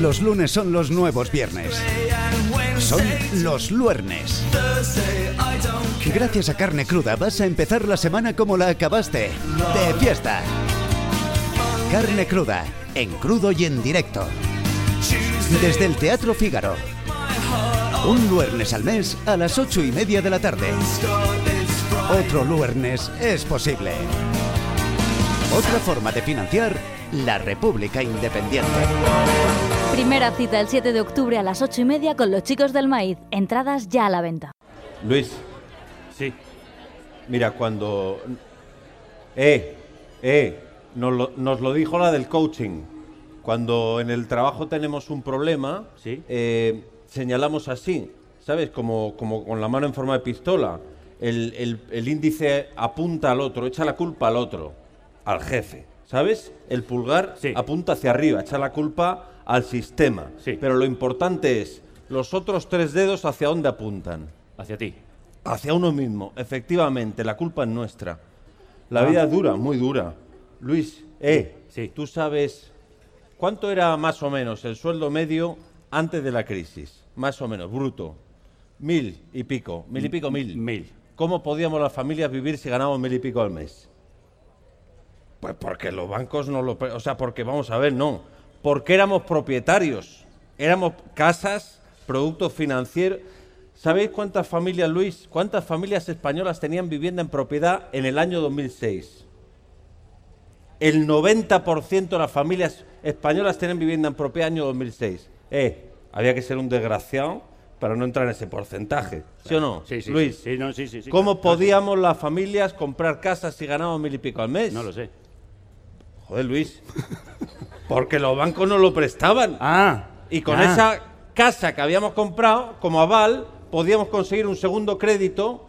Los lunes son los nuevos viernes. Son los luernes. Gracias a Carne Cruda vas a empezar la semana como la acabaste. De fiesta. Carne Cruda, en crudo y en directo. Desde el Teatro Fígaro. Un luernes al mes a las ocho y media de la tarde. Otro luernes es posible. Otra forma de financiar la República Independiente. Primera cita el 7 de octubre a las 8 y media con los chicos del maíz. Entradas ya a la venta. Luis, Sí. mira, cuando... Eh, eh, nos lo, nos lo dijo la del coaching. Cuando en el trabajo tenemos un problema, Sí. eh, señalamos así, ¿sabes? Como, como con la mano en forma de pistola. El, el- el índice apunta al otro, echa la culpa al otro, al jefe, ¿sabes? El pulgar Sí. apunta hacia arriba, echa la culpa al sistema. Sí. Pero lo importante es, los otros tres dedos hacia dónde apuntan. Hacia ti. Hacia uno mismo, efectivamente, la culpa es nuestra. La Ah. vida es dura, muy dura. Luis, eh, Sí. tú sabes cuánto era más o menos el sueldo medio antes de la crisis, más o menos, bruto. Mil y pico, mil y pico, mil. Mil. ¿Cómo podíamos las familias vivir si ganábamos mil y pico al mes? Pues porque los bancos no lo... O sea, porque vamos a ver, no. Porque éramos propietarios. Éramos casas, productos financieros. ¿Sabéis cuántas familias, Luis, cuántas familias españolas tenían vivienda en propiedad en el año 2006? El 90% de las familias españolas tenían vivienda en propiedad en el año 2006. Eh, había que ser un desgraciado para no entrar en ese porcentaje. ¿Sí o no? Sí, sí. Luis, Sí, no, sí, sí. sí, ¿Cómo podíamos las familias comprar casas si ganábamos mil y pico al mes? No lo sé. Joder, Luis. Porque los bancos no lo prestaban. Ah. Y con ah. esa casa que habíamos comprado, como aval, podíamos conseguir un segundo crédito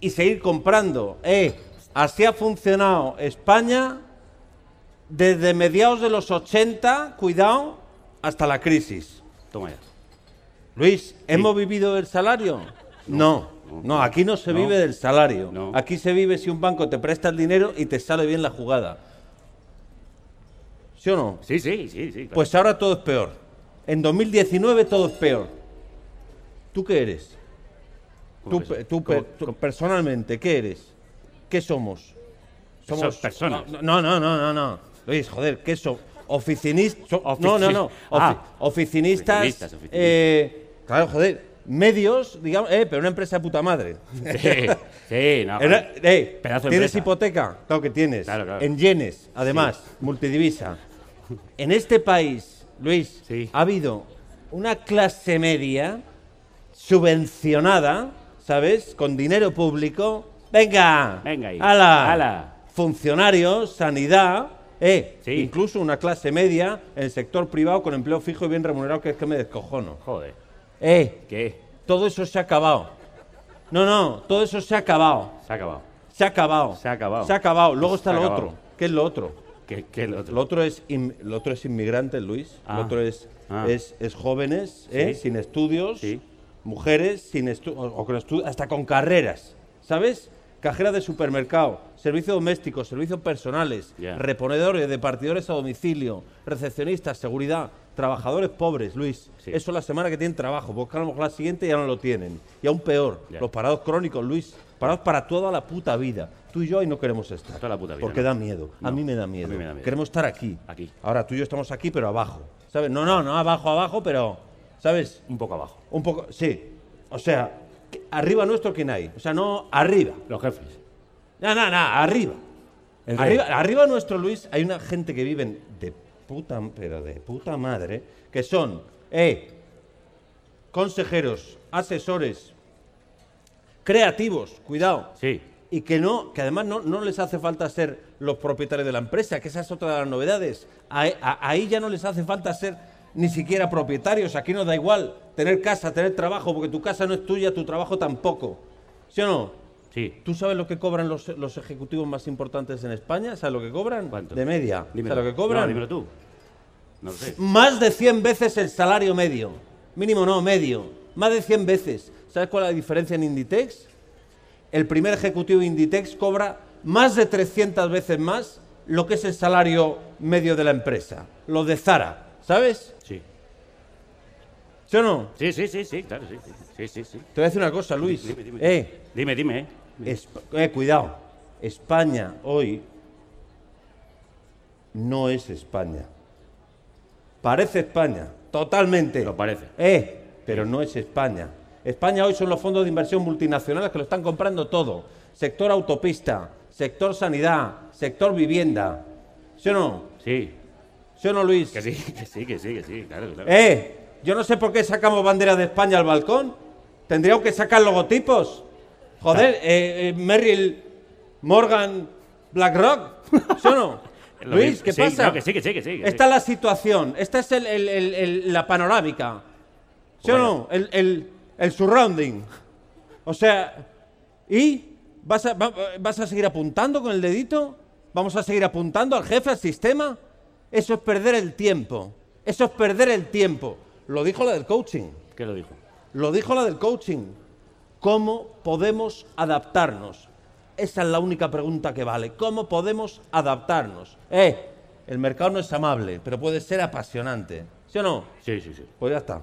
y seguir comprando. Eh, así ha funcionado España desde mediados de los 80, cuidado, hasta la crisis. Toma ya. Luis, ¿hemos vivido del salario? No, no, aquí no se no, vive del salario. no. Aquí se vive si un banco te presta el dinero y te sale bien la jugada. ¿Sí o no? Sí, sí, sí, sí. claro. Pues ahora todo es peor. En 2019 todo es peor. ¿Tú qué eres? ¿Cómo Tú, personalmente, ¿qué eres? ¿Qué somos? Somos personas. No, no, no, no, no. Luis, joder, ¿qué somos? Oficinistas. No, no, no. Ofi- Ah. Oficinistas. Oficinistas, oficinistas. eh, claro, joder. Medios, digamos, eh, pero una empresa de puta madre. Sí, sí, no. Era- eh, Pedazo ¿Tienes empresa. hipoteca? Claro que tienes. Claro, claro. En yenes, además, multidivisa. En este país, Luis, Sí. ha habido una clase media subvencionada, ¿sabes? Con dinero público. Venga, Venga ahí. ¡Hala! ¡Hala! Funcionarios, sanidad, eh, Sí. incluso una clase media en el sector privado con empleo fijo y bien remunerado, que es que me descojono. Joder. Eh, ¿Qué? todo eso se ha acabado. No, no, todo eso se ha acabado. Se ha acabado. Se ha acabado. Se ha acabado. Se ha acabado. Luego está lo otro. ¿Qué es lo otro? ¿Qué, qué es lo otro? Es, in- otro es inmigrante, Luis. Ah. Lo otro es, Ah. es, es jóvenes, ¿eh? Sí. sin estudios, Sí. mujeres sin estu- o, o con estu- hasta con carreras, ¿sabes? Cajera de supermercado, servicio doméstico, servicios personales, reponedores de partidores a domicilio, recepcionistas, seguridad, trabajadores pobres, Luis. Sí. Eso la semana que tienen trabajo, porque a lo mejor la siguiente ya no lo tienen. Y aún peor, los parados crónicos, Luis. Parados para toda la puta vida. Tú y yo ahí no queremos estar. Toda la puta vida, Porque ¿no? da miedo. A No, mí me da a mí miedo. me da miedo. Queremos estar aquí. Aquí. Ahora tú y yo estamos aquí, pero abajo. ¿Sabes? No, no, no abajo, abajo, pero. ¿Sabes? Un poco abajo. Un poco. Sí. O sea, arriba nuestro, ¿quién hay? O sea, no arriba. Los jefes. No, no, no, arriba. Arriba, arriba nuestro, Luis, hay una gente que viven de puta, pero de puta madre, que son, eh, consejeros, asesores, creativos, cuidado, Sí. y que no, que además no, no les hace falta ser los propietarios de la empresa, que esa es otra de las novedades. Ahí, a- ahí ya no les hace falta ser ni siquiera propietarios, aquí nos da igual tener casa, tener trabajo, porque tu casa no es tuya, tu trabajo tampoco. ¿Sí o no? Sí. ¿Tú sabes lo que cobran los, los ejecutivos más importantes en España? ¿Sabes lo que cobran? ¿Cuánto? De media. Dímelo. ¿Sabes lo que cobran? No, dímelo tú. No lo sé. Más de 100 veces el salario medio. Mínimo no, medio. Más de 100 veces. ¿Sabes cuál es la diferencia en Inditex? El primer ejecutivo de Inditex cobra más de 300 veces más lo que es el salario medio de la empresa. Lo de Zara, ¿sabes? Sí. ¿Sí o no? Sí, sí, sí, sí, claro, sí. Sí, sí, sí. Te voy a decir una cosa, Luis. Dime, dime. Eh, Dime, dime, ¿eh? Eh, cuidado. España hoy no es España. Parece España, totalmente. Lo parece. Eh, pero no es España. España hoy son los fondos de inversión multinacionales que lo están comprando todo. Sector autopista, sector sanidad, sector vivienda. ¿Sí o no? Sí, ¿Sí o no, Luis? que sí, que sí, que sí, que sí, claro, claro. Eh, yo no sé por qué sacamos bandera de España al balcón. Tendríamos que sacar logotipos. Joder, eh, eh, Merrill, Morgan, BlackRock. ¿Sí o no? Luis. ¿qué Sí, pasa? no, que sí, que sí, que sí, que Esta es la situación. Esta es el- el- el- el- la panorámica. ¿Sí o no? El, el- surrounding. O sea, ¿y vas a, va- vas a seguir apuntando con el dedito? ¿Vamos a seguir apuntando al jefe, al sistema? Eso es perder el tiempo. Eso es perder el tiempo. Lo dijo la del coaching. ¿Qué lo dijo? Lo dijo la del coaching. ¿Cómo podemos adaptarnos? Esa es la única pregunta que vale. ¿Cómo podemos adaptarnos? Eh, el mercado no es amable, pero puede ser apasionante. ¿Sí o no? Sí, sí, sí. Pues ya está.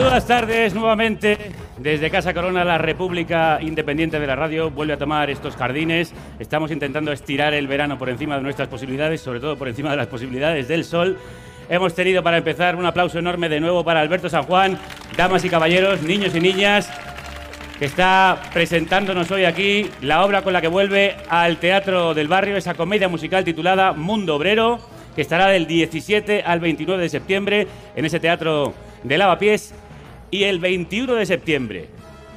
Buenas tardes nuevamente. Desde Casa Corona, la República Independiente de la Radio vuelve a tomar estos jardines. Estamos intentando estirar el verano por encima de nuestras posibilidades, sobre todo por encima de las posibilidades del sol. Hemos tenido para empezar un aplauso enorme de nuevo para Alberto San Juan, damas y caballeros, niños y niñas, que está presentándonos hoy aquí la obra con la que vuelve al Teatro del Barrio, esa comedia musical titulada Mundo Obrero, que estará del 17 al 29 de septiembre en ese teatro de Lavapiés y el 21 de septiembre,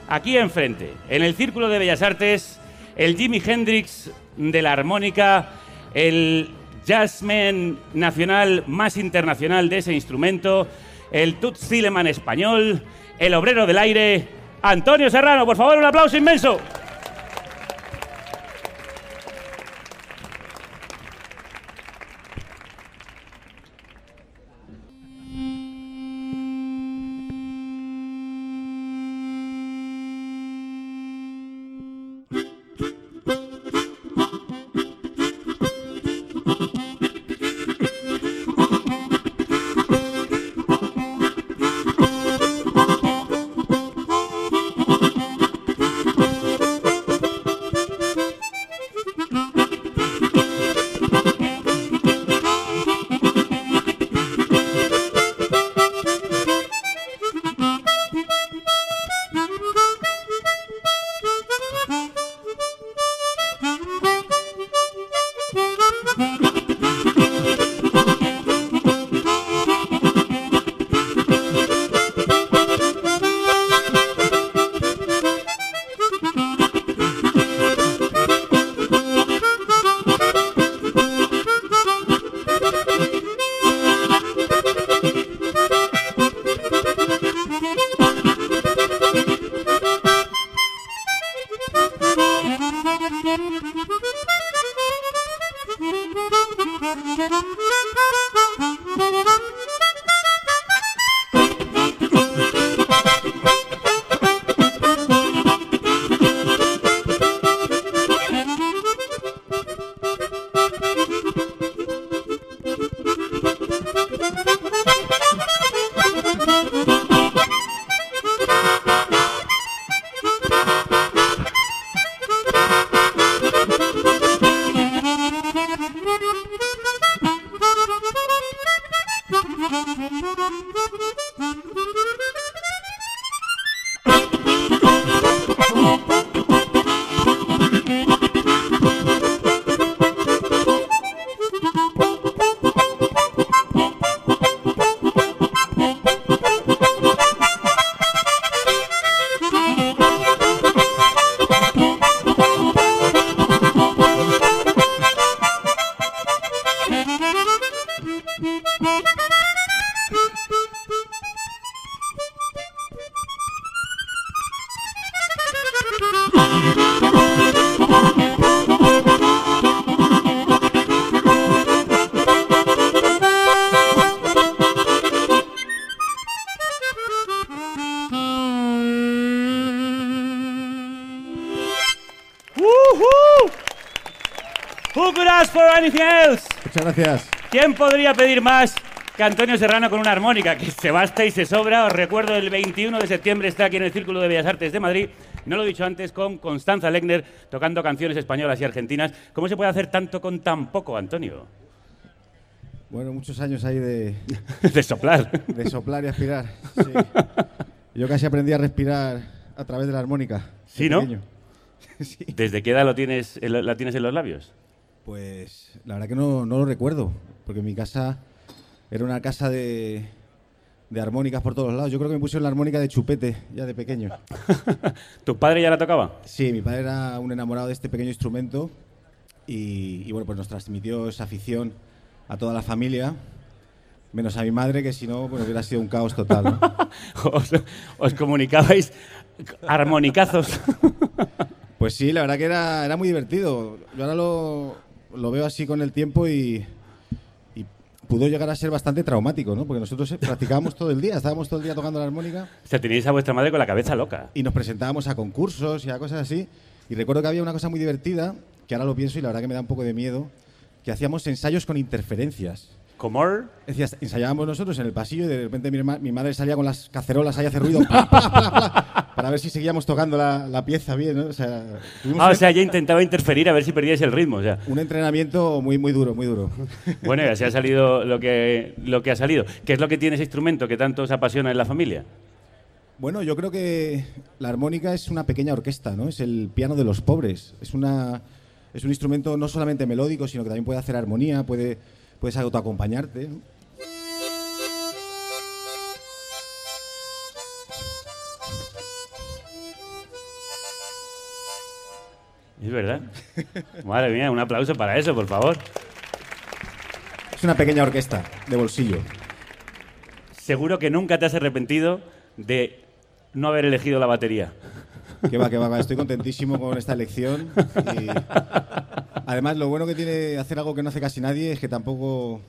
aquí enfrente, en el Círculo de Bellas Artes, el Jimi Hendrix de la armónica, el jazzman nacional más internacional de ese instrumento, el Toots Thielemans español, el obrero del aire, Antonio Serrano. Por favor, un aplauso inmenso. Gracias. ¿Quién podría pedir más que Antonio Serrano con una armónica? Que se basta y se sobra. Os recuerdo, el 21 de septiembre está aquí en el Círculo de Bellas Artes de Madrid. No lo he dicho antes, con Constanza Legner tocando canciones españolas y argentinas. ¿Cómo se puede hacer tanto con tan poco, Antonio? Bueno, muchos años ahí de, de soplar. de soplar y aspirar. sí. Yo casi aprendí a respirar a través de la armónica. ¿Sí, no? Sí. ¿Desde qué edad lo tienes, el- la tienes en los labios? Pues la verdad que no, no lo recuerdo, porque mi casa era una casa de, de armónicas por todos lados. Yo creo que me pusieron la armónica de chupete ya de pequeño. ¿Tu padre ya la tocaba? Sí, mi padre era un enamorado de este pequeño instrumento y, y, bueno, pues nos transmitió esa afición a toda la familia, menos a mi madre, que si no, bueno, hubiera sido un caos total. ¿no? Os, os comunicabais armonicazos. Pues sí, la verdad que era, era muy divertido. Yo ahora lo, lo veo así con el tiempo y, y pudo llegar a ser bastante traumático, ¿no? Porque nosotros eh, practicábamos todo el día, estábamos todo el día tocando la armónica O sea, teníais a vuestra madre con la cabeza loca. y nos presentábamos a concursos y a cosas así. Y recuerdo que había una cosa muy divertida, que ahora lo pienso y la verdad que me da un poco de miedo, que hacíamos ensayos con interferencias. ¿Cómo? Decías, ensayábamos nosotros en el pasillo y de repente mi, herma- mi madre salía con las cacerolas ahí a hacer ruido ¡pla, pla, pla, pla! para ver si seguíamos tocando la, la pieza bien, ¿no? O sea, Ah, o sea, ella intentaba interferir a ver si perdíais el ritmo. O sea. un entrenamiento muy, muy duro, muy duro. Bueno, y así ha salido lo que, lo que ha salido. ¿Qué es lo que tiene ese instrumento que tanto os apasiona en la familia? Bueno, yo creo que la armónica es una pequeña orquesta, ¿no? Es el piano de los pobres. Es, una, es un instrumento no solamente melódico, sino que también puede hacer armonía, puede, puedes autoacompañarte. ¿no? Es verdad. Madre mía, un aplauso para eso, por favor. Es una pequeña orquesta de bolsillo. Seguro que nunca te has arrepentido de no haber elegido la batería. Que va, que va. Estoy contentísimo con esta elección. y además, lo bueno que tiene hacer algo que no hace casi nadie es que tampoco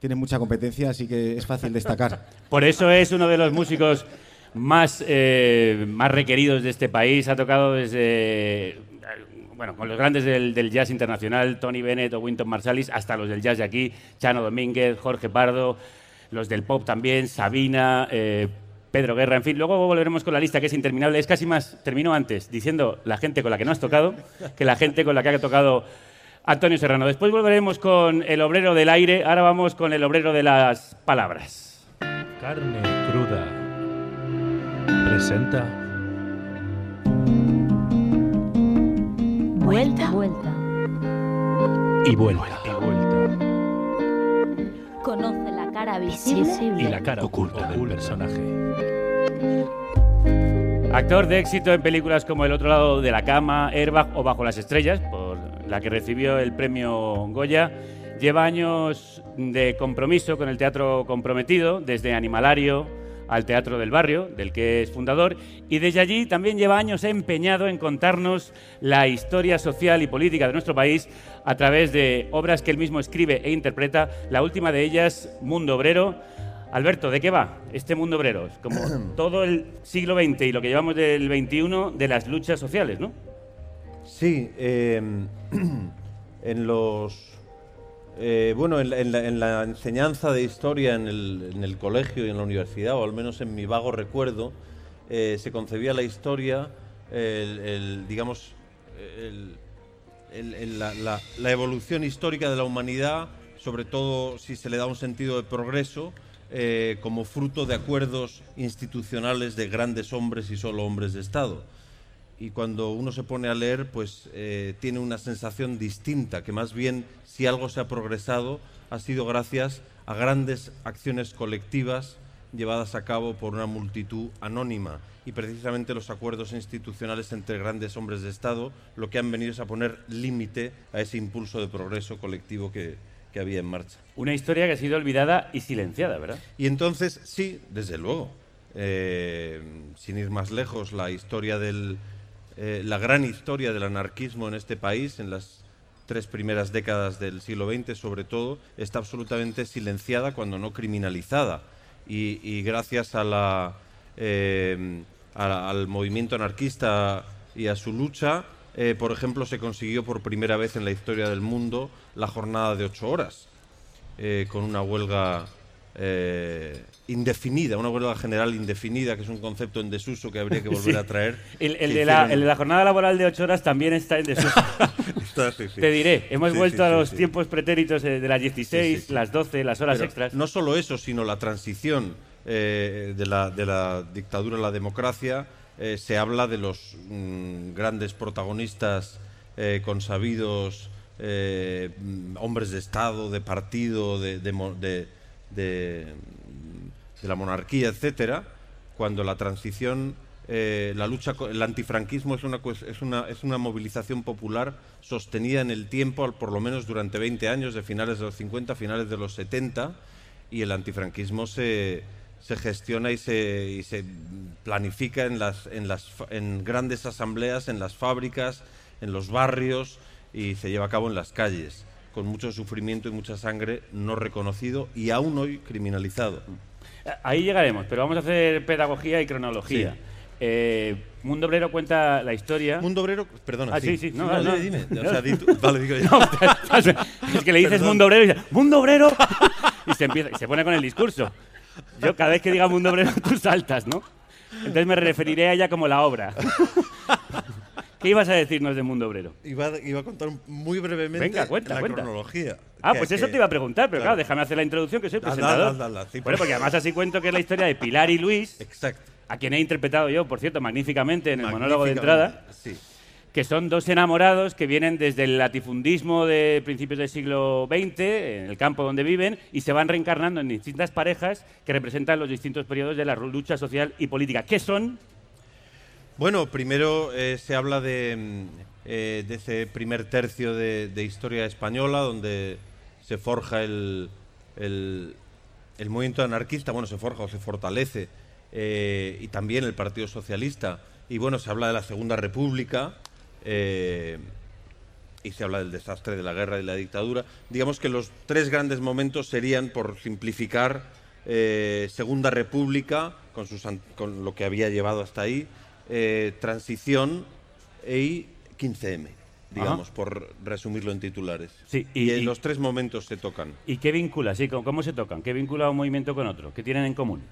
tiene mucha competencia, así que es fácil destacar. Por eso es uno de los músicos más, eh, más requeridos de este país. Ha tocado desde, bueno, con los grandes del, del jazz internacional, Tony Bennett o Winton Marsalis, hasta los del jazz de aquí, Chano Domínguez, Jorge Pardo, los del pop también, Sabina, eh, Pedro Guerra, en fin. Luego volveremos con la lista que es interminable. Es casi más, termino antes, diciendo la gente con la que no has tocado que la gente con la que ha tocado Antonio Serrano. Después volveremos con el obrero del aire. Ahora vamos con el obrero de las palabras. Carne cruda. Presenta Vuelta. Vuelta. y vuelta. Y vuelta. Conoce cara visible Y la cara oculta del personaje. Actor de éxito en películas como El otro lado de la cama, Airbag o Bajo las estrellas, por la que recibió el premio Goya. Lleva años de compromiso con el teatro comprometido, desde Animalario al Teatro del Barrio, del que es fundador, y desde allí también lleva años empeñado en contarnos la historia social y política de nuestro país a través de obras que él mismo escribe e interpreta, la última de ellas, Mundo Obrero, Alberto, ¿de qué va este mundo obrero? Como todo el siglo XX y lo que llevamos del XXI de las luchas sociales, ¿no? Sí, eh, en los. Eh, bueno, en la, en la- en la enseñanza de historia en el, colegio y en la universidad, o al menos en mi vago recuerdo, eh, se concebía la historia, digamos, la evolución histórica de la humanidad, sobre todo si se le da un sentido de progreso, eh, como fruto de acuerdos institucionales de grandes hombres y solo hombres de Estado y cuando uno se pone a leer, pues eh, tiene una sensación distinta, que más bien si algo se ha progresado ha sido gracias a grandes acciones colectivas llevadas a cabo por una multitud anónima. Y precisamente los acuerdos institucionales entre grandes hombres de Estado lo que han venido es a poner límite a ese impulso de progreso colectivo que, que había en marcha. Una historia que ha sido olvidada y silenciada, ¿verdad? Y entonces, sí, desde luego. Eh, sin ir más lejos, la historia del. Eh, la gran historia del anarquismo en este país, en las tres primeras décadas del siglo XX, sobre todo, está absolutamente silenciada, cuando no criminalizada. Y, gracias a la, eh, al movimiento anarquista y a su lucha, eh, por ejemplo, se consiguió por primera vez en la historia del mundo la jornada de ocho horas, con una huelga eh, indefinida, una huelga general indefinida, que es un concepto en desuso que habría que volver Sí. a traer. El, de la, hicieron- el de la jornada laboral de ocho horas también está en desuso. Está, sí, sí. Te diré, hemos vuelto a los tiempos pretéritos eh, de las 16, Sí, sí, sí. las 12, las horas Pero extras. No solo eso, sino la transición eh, de, la, de la dictadura a la democracia. eh, se habla de los mm, grandes protagonistas consabidos, mm, hombres de Estado, de partido, de, de- la monarquía, etcétera, cuando la transición, eh, la lucha, el antifranquismo es una, es, una, es una movilización popular sostenida en el tiempo, por lo menos durante 20 años, de finales de los 50, finales de los 70, y el antifranquismo se, se gestiona y se, y se planifica en, las, en, las, en grandes asambleas, en las fábricas, en los barrios, y se lleva a cabo en las calles, con mucho sufrimiento y mucha sangre no reconocido y aún hoy criminalizado. Ahí llegaremos, pero vamos a hacer pedagogía y cronología. Sí. Eh, Mundo Obrero cuenta la historia. Mundo obrero, perdona. Ah, sí, sí, no, no, dime, no. dime. O sea, di tú- vale, digo yo. No, es que le dices Perdón. Mundo Obrero y dice, ¡Mundo Obrero! Y se, empieza, y se pone con el discurso. Yo cada vez que diga Mundo Obrero tú saltas, ¿no? Entonces me referiré a ella como la obra. ¿Qué ibas a decirnos de Mundo Obrero? Iba, iba a contar muy brevemente Venga, cuenta, la cuenta. cronología. Ah, pues eso que- te iba a preguntar, pero claro, déjame hacer la introducción que soy Hazla, presentador. hazla, hazla, sí, bueno, por- porque además así cuento que es la historia de Pilar y Luis, Exacto. a quien he interpretado yo, por cierto, magníficamente en el monólogo de entrada. Sí. que son dos enamorados que vienen desde el latifundismo de principios del siglo XX, en el campo donde viven, y se van reencarnando en distintas parejas que representan los distintos periodos de la lucha social y política. ¿Qué son? Bueno, primero eh, se habla de, mm, eh, de ese primer tercio de, historia española, donde se forja el, movimiento anarquista, bueno, se forja o se fortalece, eh, y también el Partido Socialista. Y bueno, se habla de la Segunda República, y se habla del desastre de la guerra y la dictadura. Digamos que los tres grandes momentos serían, por simplificar, Segunda República, con, sus con lo que había llevado hasta ahí, eh, transición y 15M, digamos, Ajá. por resumirlo en titulares. Sí, y, y- en y- los tres momentos se tocan. ¿Y qué vincula? Sí, ¿cómo, cómo se tocan? ¿Qué vincula un movimiento con otro? ¿Qué tienen en común?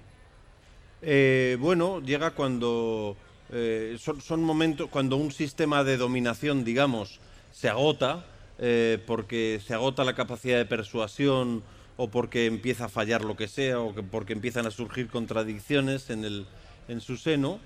Eh, bueno, llega cuando eh, son, son momentos cuando un sistema de dominación, digamos, se agota, eh, porque se agota la capacidad de persuasión o porque empieza a fallar lo que sea o que porque empiezan a surgir contradicciones en, el, en su seno,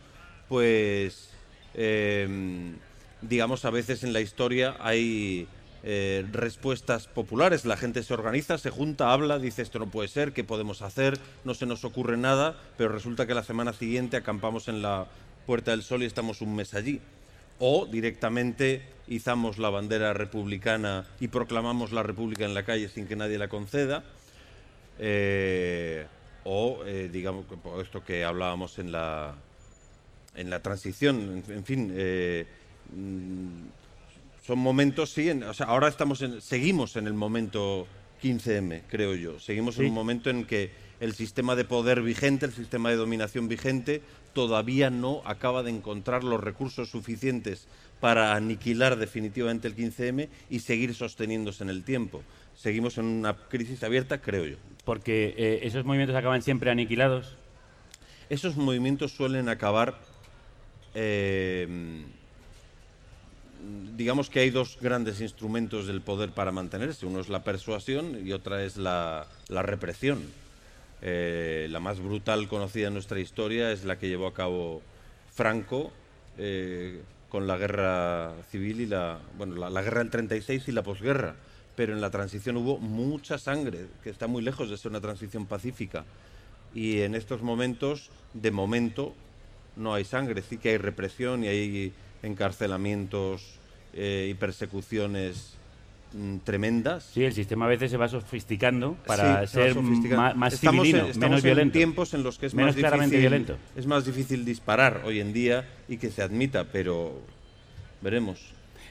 pues eh, digamos a veces en la historia hay eh, respuestas populares, la gente se organiza, se junta, habla, dice esto no puede ser, ¿qué podemos hacer? No se nos ocurre nada, pero resulta que la semana siguiente acampamos en la Puerta del Sol y estamos un mes allí. O directamente izamos la bandera republicana y proclamamos la república en la calle sin que nadie la conceda. Eh, o, eh, digamos, esto que hablábamos en la, en la transición, en, en fin, eh, mm, son momentos, sí, en- o sea, ahora estamos en, seguimos en el momento 15M, creo yo. Seguimos en un momento en que el sistema de poder vigente, el sistema de dominación vigente, todavía no acaba de encontrar los recursos suficientes para aniquilar definitivamente el 15M y seguir sosteniéndose en el tiempo. Seguimos en una crisis abierta, creo yo. Porque eh, esos movimientos acaban siempre aniquilados. Esos movimientos suelen acabar, eh, digamos que hay dos grandes instrumentos del poder para mantenerse. Uno es la persuasión y otra es la, la represión. Eh, la más brutal conocida en nuestra historia es la que llevó a cabo Franco eh, con la guerra civil y la, bueno, la, la guerra del 36 y la posguerra. Pero en la transición hubo mucha sangre, que está muy lejos de ser una transición pacífica. Y en estos momentos, de momento, no hay sangre, sí que hay represión y hay encarcelamientos eh, y persecuciones mm, tremendas. Sí, el sistema a veces se va sofisticando para Sí, ser sofisticando. más estamos civilino, en, estamos menos en violento. tiempos en los que es Menos más claramente difícil, violento. es más difícil disparar hoy en día y que se admita, pero veremos.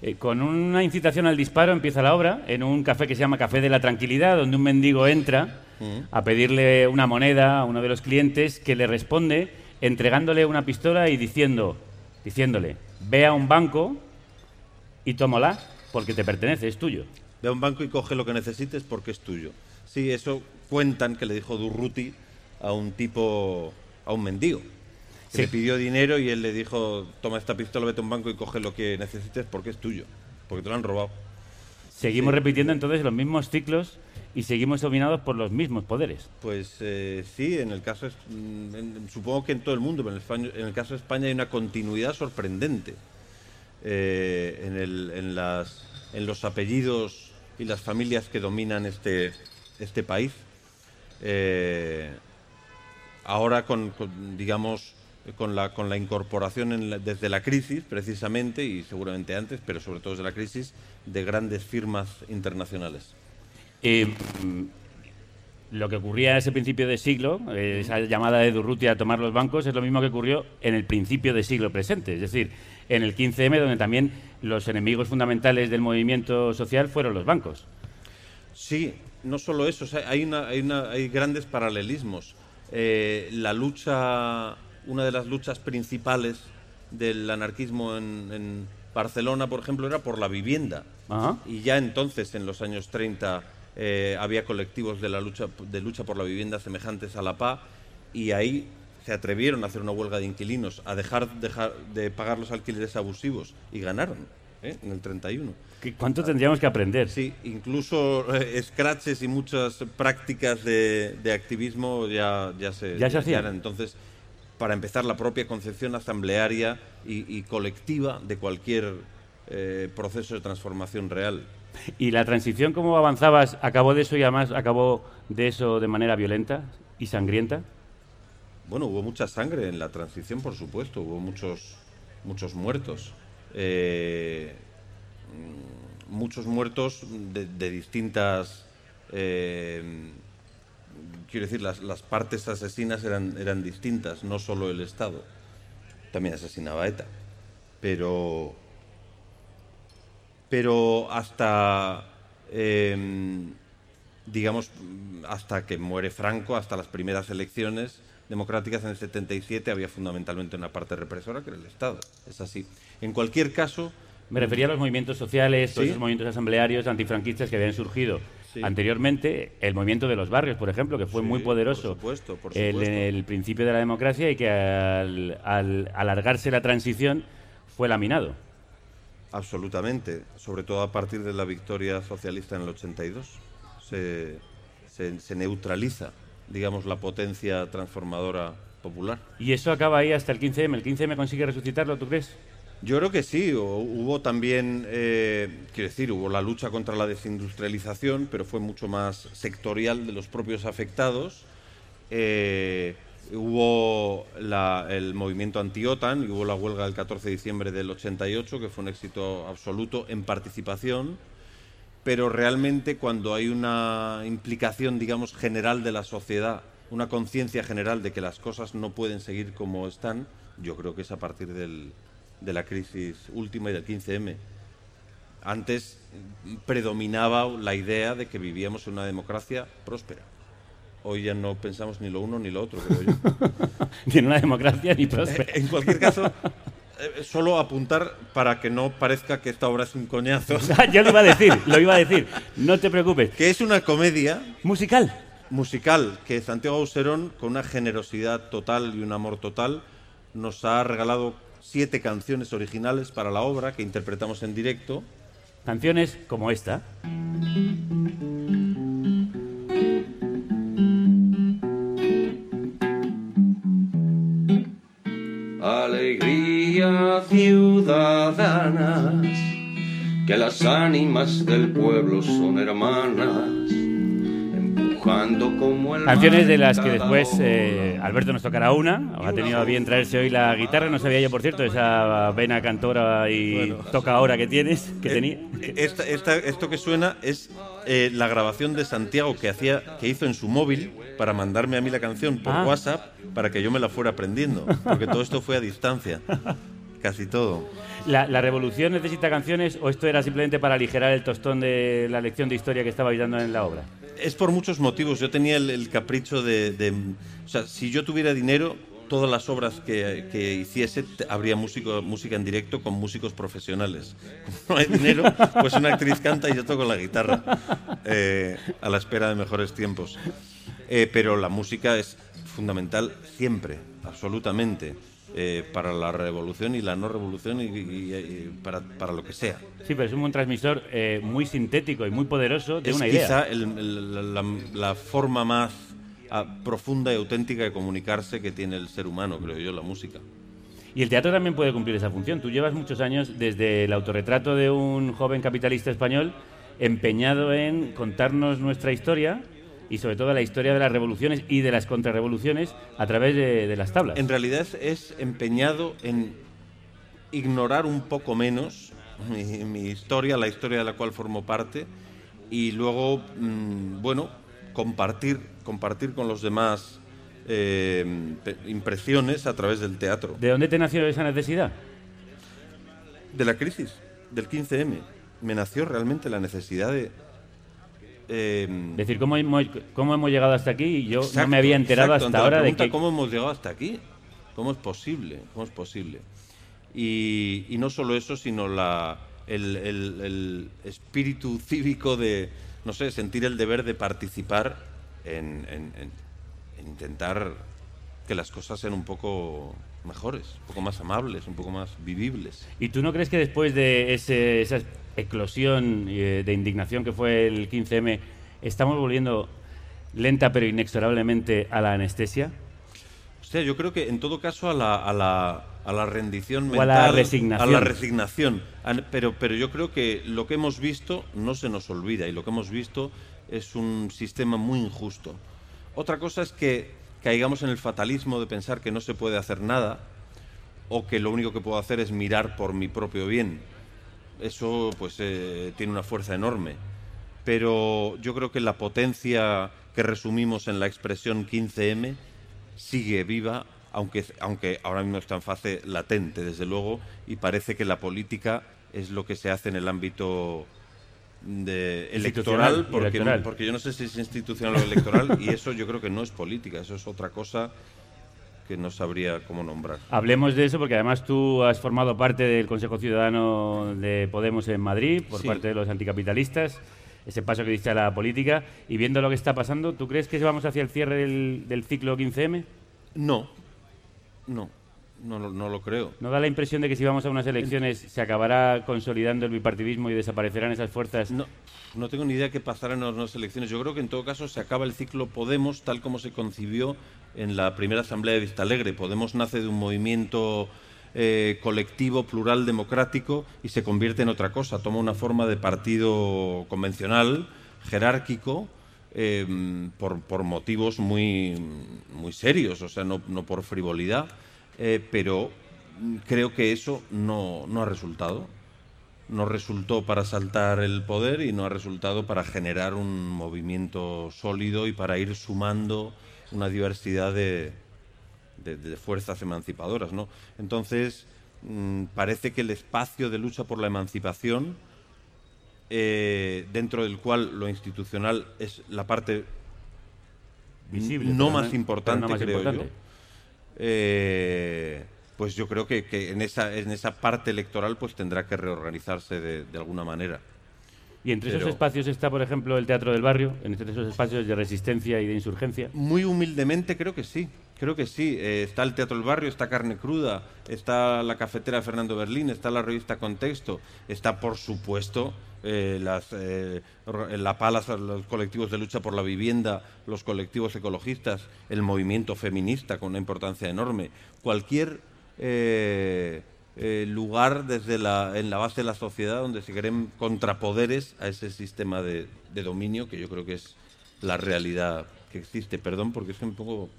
Eh, con una incitación al disparo empieza la obra en un café que se llama Café de la Tranquilidad, donde un mendigo entra a pedirle una moneda a uno de los clientes que le responde entregándole una pistola y diciendo, diciéndole, ve a un banco y tómala porque te pertenece, es tuyo. Ve a un banco y coge lo que necesites porque es tuyo. Sí, eso cuentan que le dijo Durruti a un tipo, a un mendigo. Que Sí. Le pidió dinero y él le dijo, toma esta pistola, vete a un banco y coge lo que necesites porque es tuyo. Porque te lo han robado. Seguimos Sí. repitiendo entonces los mismos ciclos y seguimos dominados por los mismos poderes. Pues eh, sí, en el caso mm, en- supongo que en todo el mundo, pero en el, España- en el caso de España hay una continuidad sorprendente eh, en, el- en las, en los apellidos y las familias que dominan este, este país. Eh, ahora con, con, digamos con la, con la incorporación en la- desde la crisis precisamente y seguramente antes, pero sobre todo desde la crisis de grandes firmas internacionales. Eh, lo que ocurría en ese principio de siglo, eh, esa llamada de Durruti a tomar los bancos, es lo mismo que ocurrió en el principio de siglo presente. Es decir, en el 15M, donde también los enemigos fundamentales del movimiento social fueron los bancos. Sí, no solo eso, o sea, hay, una, hay, una- hay grandes paralelismos. Eh, la lucha, una de las luchas principales del anarquismo en, en Barcelona, por ejemplo, era por la vivienda. Ajá. Y ya entonces, en los años 30, eh, había colectivos de, la lucha, de lucha por la vivienda semejantes a la PA y ahí se atrevieron a hacer una huelga de inquilinos, a dejar, dejar de pagar los alquileres abusivos y ganaron ¿eh? en el 31. ¿Qué- ¿Cuánto tendríamos que aprender? Sí, incluso eh, scratches y muchas prácticas de, de activismo ya, ya se, Ya se hacían. Entonces, para empezar, la propia concepción asamblearia y, y colectiva de cualquier eh, proceso de transformación real. ¿Y la transición, cómo avanzabas, acabó de eso y además acabó de eso de manera violenta y sangrienta? Bueno, hubo mucha sangre en la transición, por supuesto, hubo muchos, muchos muertos. Eh, mm, muchos muertos de, de distintas... eh, quiero decir, las, las partes asesinas eran, eran distintas, no solo el Estado. También asesinaba a ETA. Pero... Pero hasta... eh, digamos, hasta que muere Franco, hasta las primeras elecciones democráticas en el 77, había fundamentalmente una parte represora que era el Estado. Es así. En cualquier caso, Me refería a los movimientos sociales, todos Sí. esos movimientos asamblearios antifranquistas que habían surgido Sí. anteriormente. El movimiento de los barrios, por ejemplo, que fue Sí, muy por poderoso supuesto, por en supuesto. el principio de la democracia y que al, al alargarse la transición fue laminado. absolutamente, sobre todo a partir de la victoria socialista en el 82, se, se- se neutraliza, digamos, la potencia transformadora popular. Y eso acaba ahí hasta el 15M. ¿El 15M consigue resucitarlo, tú crees? Yo creo que sí, hubo también, eh, quiero decir, hubo la lucha contra la desindustrialización, pero fue mucho más sectorial de los propios afectados. Eh, hubo la- el movimiento anti-OTAN y hubo la huelga del 14 de diciembre del 88, que fue un éxito absoluto en participación, pero realmente cuando hay una implicación, digamos, general de la sociedad, una conciencia general de que las cosas no pueden seguir como están, yo creo que es a partir del- de la crisis última y del 15M. Antes mm, predominaba la idea de que vivíamos en una democracia próspera. Hoy ya no pensamos ni lo uno ni lo otro, creo yo. Ni en una democracia ni próspera. en cualquier caso, eh, solo apuntar para que no parezca que esta obra es un coñazo, Yo lo iba a decir, lo iba a decir. No te preocupes. que es una comedia Musical. musical que Santiago Auserón, con una generosidad total y un amor total, nos ha regalado siete canciones originales para la obra que interpretamos en directo. Canciones como esta. Alegría ciudadanas, que las ánimas del pueblo son hermanas, empujando como el Canciones de las que después eh, Alberto nos tocará una. Ha tenido a bien traerse hoy la guitarra. No sabía yo, por cierto, esa vena cantora y toca ahora que tienes, que tenía. Eh, esta- esta- esto que suena es eh, la grabación de Santiago que, hacía, que hizo en su móvil para mandarme a mí la canción por Ah. WhatsApp para que yo me la fuera aprendiendo. Porque todo esto fue a distancia. Casi todo. ¿La, la revolución necesita canciones o esto era simplemente para aligerar el tostón de la lección de historia que estabais dando en la obra? Es por muchos motivos. Yo tenía el, capricho de, O sea, si yo tuviera dinero, todas las obras que, que hiciese habría músico, música en directo con músicos profesionales. Como no hay dinero, pues una actriz canta y yo toco la guitarra, eh, a la espera de mejores tiempos. Eh, pero la música es fundamental siempre, absolutamente, eh, para la revolución y la no revolución y, y- y para, para lo que sea. Sí, pero es un buen transmisor eh, muy sintético y muy poderoso de es una idea. quizá el- el- la, la forma más ah, profunda y auténtica de comunicarse que tiene el ser humano, creo yo, la música. Y el teatro también puede cumplir esa función. Tú llevas muchos años desde el autorretrato de un joven capitalista español empeñado en contarnos nuestra historia y sobre todo la historia de las revoluciones y de las contrarrevoluciones a través de, de las tablas. En realidad es, empeñado en ignorar un poco menos mi, mi historia, la historia de la cual formo parte, y luego, mm, bueno, compartir, compartir con los demás eh, impresiones a través del teatro. ¿De dónde te nació esa necesidad? De la crisis, del 15M. Me nació realmente la necesidad de... eh, Es decir, ¿cómo hemos, cómo hemos llegado hasta aquí? Y yo no Exacto, me había enterado exacto. hasta ahora de que... ¿Cómo hemos llegado hasta aquí? ¿Cómo es posible? ¿Cómo es posible? Y, y no solo eso, sino la, el, el- el espíritu cívico de, no sé, sentir el deber de participar en, en- en- en intentar que las cosas sean un poco mejores, un poco más amables, un poco más vivibles. ¿Y tú no crees que después de ese- esa eclosión eh, de indignación que fue el 15M, estamos volviendo lenta pero inexorablemente a la anestesia? O sea, yo creo que en todo caso a la, a la, a la rendición O a mental. la resignación. A la resignación. An- Pero, pero yo creo que lo que hemos visto no se nos olvida y lo que hemos visto es un sistema muy injusto. Otra cosa es que caigamos en el fatalismo de pensar que no se puede hacer nada o que lo único que puedo hacer es mirar por mi propio bien. Eso pues eh, tiene una fuerza enorme. Pero yo creo que la potencia que resumimos en la expresión 15M sigue viva, aunque, aunque ahora mismo está en fase latente, desde luego, y parece que la política es lo que se hace en el ámbito de electoral, porque, electoral. porque yo no sé si es institucional o electoral, y eso yo creo que no es política, eso es otra cosa que no sabría cómo nombrar. Hablemos de eso porque además tú has formado parte del Consejo Ciudadano de Podemos en Madrid por Sí. parte de los anticapitalistas, ese paso que diste a la política y viendo lo que está pasando, ¿tú crees que vamos hacia el cierre del, del ciclo 15M? No, no, no, lo- no lo creo. ¿No da la impresión de que si vamos a unas elecciones se acabará consolidando el bipartidismo y desaparecerán esas fuerzas? No, no tengo ni idea qué pasará en las nuevas elecciones. Yo creo que en todo caso se acaba el ciclo Podemos tal como se concibió en la primera asamblea de Vistalegre. Podemos nace de un movimiento eh, colectivo, plural, democrático y se convierte en otra cosa. Toma una forma de partido convencional, jerárquico, eh, por, por motivos muy, muy serios, o sea, no, no por frivolidad, eh, pero creo que eso no, no ha resultado no resultó para saltar el poder y no ha resultado para generar un movimiento sólido y para ir sumando una diversidad de, de- de fuerzas emancipadoras. ¿no? Entonces, mm, parece que el espacio de lucha por la emancipación, eh, dentro del cual lo institucional es la parte Visible, no más importante, no más creo importante. yo. Eh, pues yo creo que, que en, esa, en esa parte electoral pues tendrá que reorganizarse de, de alguna manera. Y entre esos espacios está, por ejemplo, el Teatro del Barrio, entre esos espacios de resistencia y de insurgencia. Muy humildemente creo que sí, creo que sí. Eh, está el Teatro del Barrio, está Carne Cruda, está la cafetera Fernando Berlín, está la revista Contexto, está por supuesto eh, las, eh, or- la Palas, los colectivos de lucha por la vivienda, los colectivos ecologistas, el movimiento feminista con una importancia enorme. Cualquier eh, eh, lugar desde la, en la base de la sociedad donde se creen contrapoderes a ese sistema de, de dominio que yo creo que es la realidad que existe. Perdón, porque es que me pongo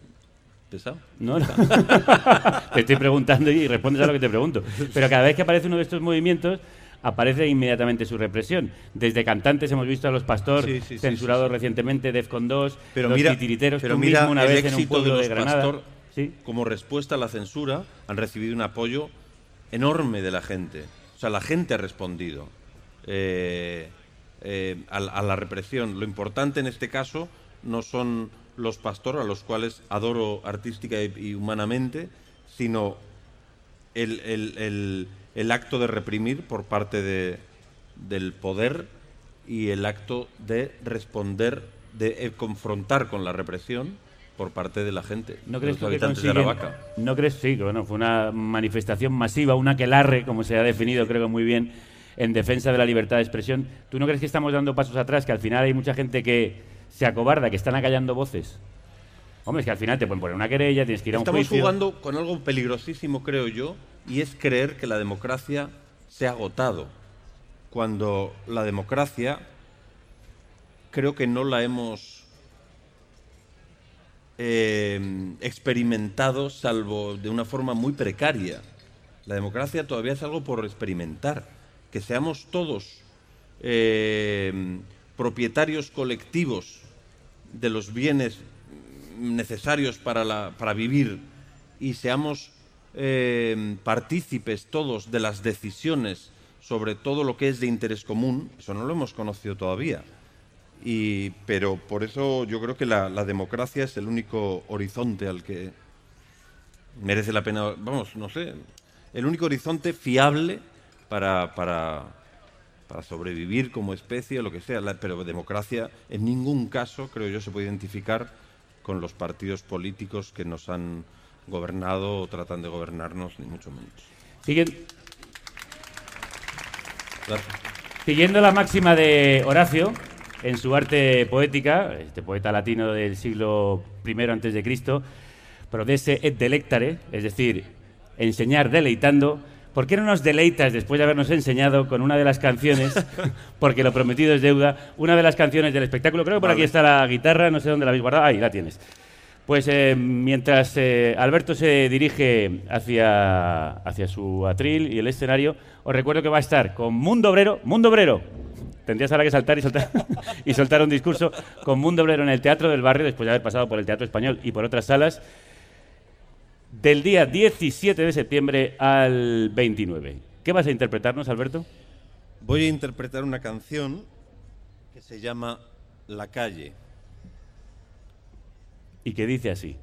pesado. No, no. te estoy preguntando y respondes a lo que te pregunto. Pero cada vez que aparece uno de estos movimientos, aparece inmediatamente su represión. Desde cantantes hemos visto a los Pastor Sí, sí, sí, censurados sí, recientemente, Defcon 2, Pero los mira, titiriteros, pero tú mira mismo una el vez en un pueblo de de, los Granada. Pastor, Sí. como respuesta a la censura, han recibido un apoyo enorme de la gente. O sea, la gente ha respondido eh, eh, a, a la represión. Lo importante en este caso no son los Pastor, a los cuales adoro artística y, humanamente, sino el, el- el- el acto de reprimir por parte de- del poder y el acto de responder, de eh, confrontar con la represión por parte de la gente, ¿No crees los que de Aravaca. No crees, sí, que bueno, fue una manifestación masiva, una aquelarre, como se ha definido creo que muy bien, en defensa de la libertad de expresión. ¿Tú no crees que estamos dando pasos atrás, que al final hay mucha gente que se acobarda, que están acallando voces? Hombre, es que al final te pueden poner una querella, tienes que ir a un Estamos juicio. jugando con algo peligrosísimo, creo yo, y es creer que la democracia se ha agotado. Cuando la democracia creo que no la hemos eh, experimentado salvo de una forma muy precaria. La democracia todavía es algo por experimentar. Que seamos todos eh, propietarios colectivos de los bienes necesarios para, la- para vivir y seamos eh, partícipes todos de las decisiones sobre todo lo que es de interés común, eso no lo hemos conocido todavía. Y, pero por eso yo creo que la, la democracia es el único horizonte al que merece la pena, vamos, no sé, el único horizonte fiable para, para, para sobrevivir como especie o lo que sea. La- pero democracia en ningún caso, creo yo, se puede identificar con los partidos políticos que nos han gobernado o tratan de gobernarnos, ni mucho menos. Siguiendo la máxima de Horacio, en su arte poética, este poeta latino del siglo I antes de Cristo, prodesse et delectare, es decir, enseñar deleitando. ¿Por qué no nos deleitas después de habernos enseñado con una de las canciones, porque lo prometido es deuda, una de las canciones del espectáculo? Creo que por aquí Vale. está la guitarra, no sé dónde la habéis guardado. Ahí la tienes. Pues eh, mientras eh, Alberto se dirige hacia, hacia su atril y el escenario, os recuerdo que va a estar con Mundo Obrero. Mundo Obrero. Tendrías ahora que saltar y soltar, y soltar un discurso con Mundo Obrero en el Teatro del Barrio, después de haber pasado por el Teatro Español y por otras salas, del día 17 de septiembre al 29. ¿Qué vas a interpretarnos, Alberto? Voy a interpretar una canción que se llama La calle. Y que dice así.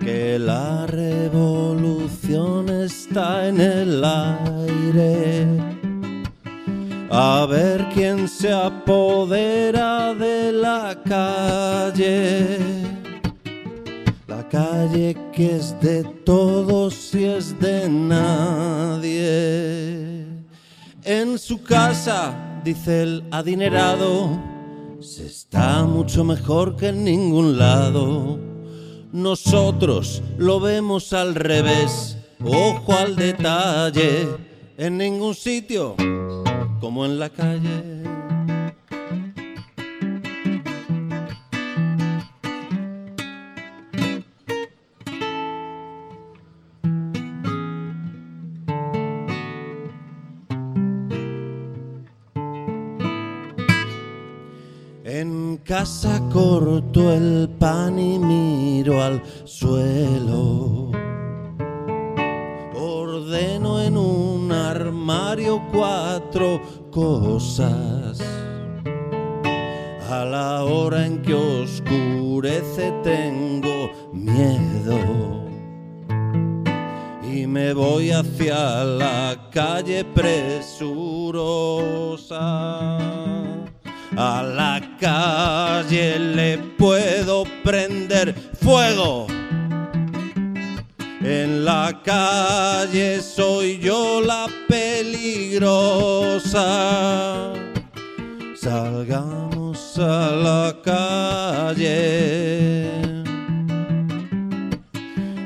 Que la revolución está en el aire. A ver quién se apodera de la calle. La calle que es de todos y es de nadie. En su casa, dice el adinerado, está mucho mejor que en ningún lado. Nosotros lo vemos al revés, ojo al detalle, en ningún sitio como en la calle. Casa corto el pan y miro al suelo. Ordeno en un armario cuatro cosas. A la hora en que oscurece tengo miedo. Y me voy hacia la calle presurosa. A la calle le puedo prender fuego. En la calle soy yo la peligrosa. Salgamos a la calle.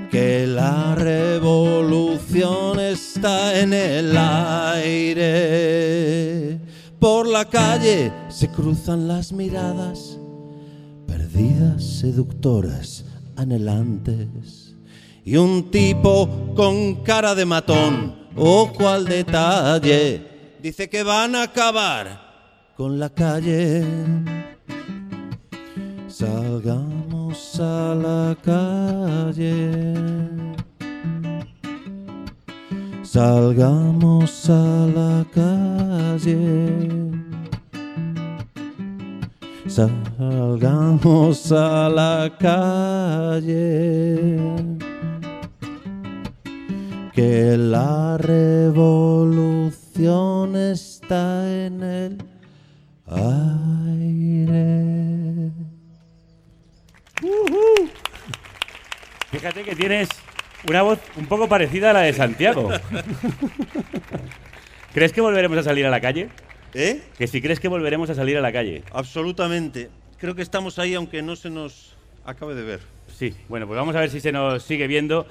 Que la revolución está en el aire. Por la calle se cruzan las miradas, perdidas, seductoras, anhelantes. y un tipo con cara de matón, ojo al detalle, dice que van a acabar con la calle. Salgamos a la calle. Salgamos a la calle. Salgamos a la calle. Que la revolución está en el aire. Fíjate que tienes una voz un poco parecida a la de Santiago. ¿Crees que volveremos a salir a la calle? ¿Eh? Que si crees que volveremos a salir a la calle. Absolutamente. Creo que estamos ahí aunque no se nos acabe de ver. Sí, bueno, pues vamos a ver si se nos sigue viendo.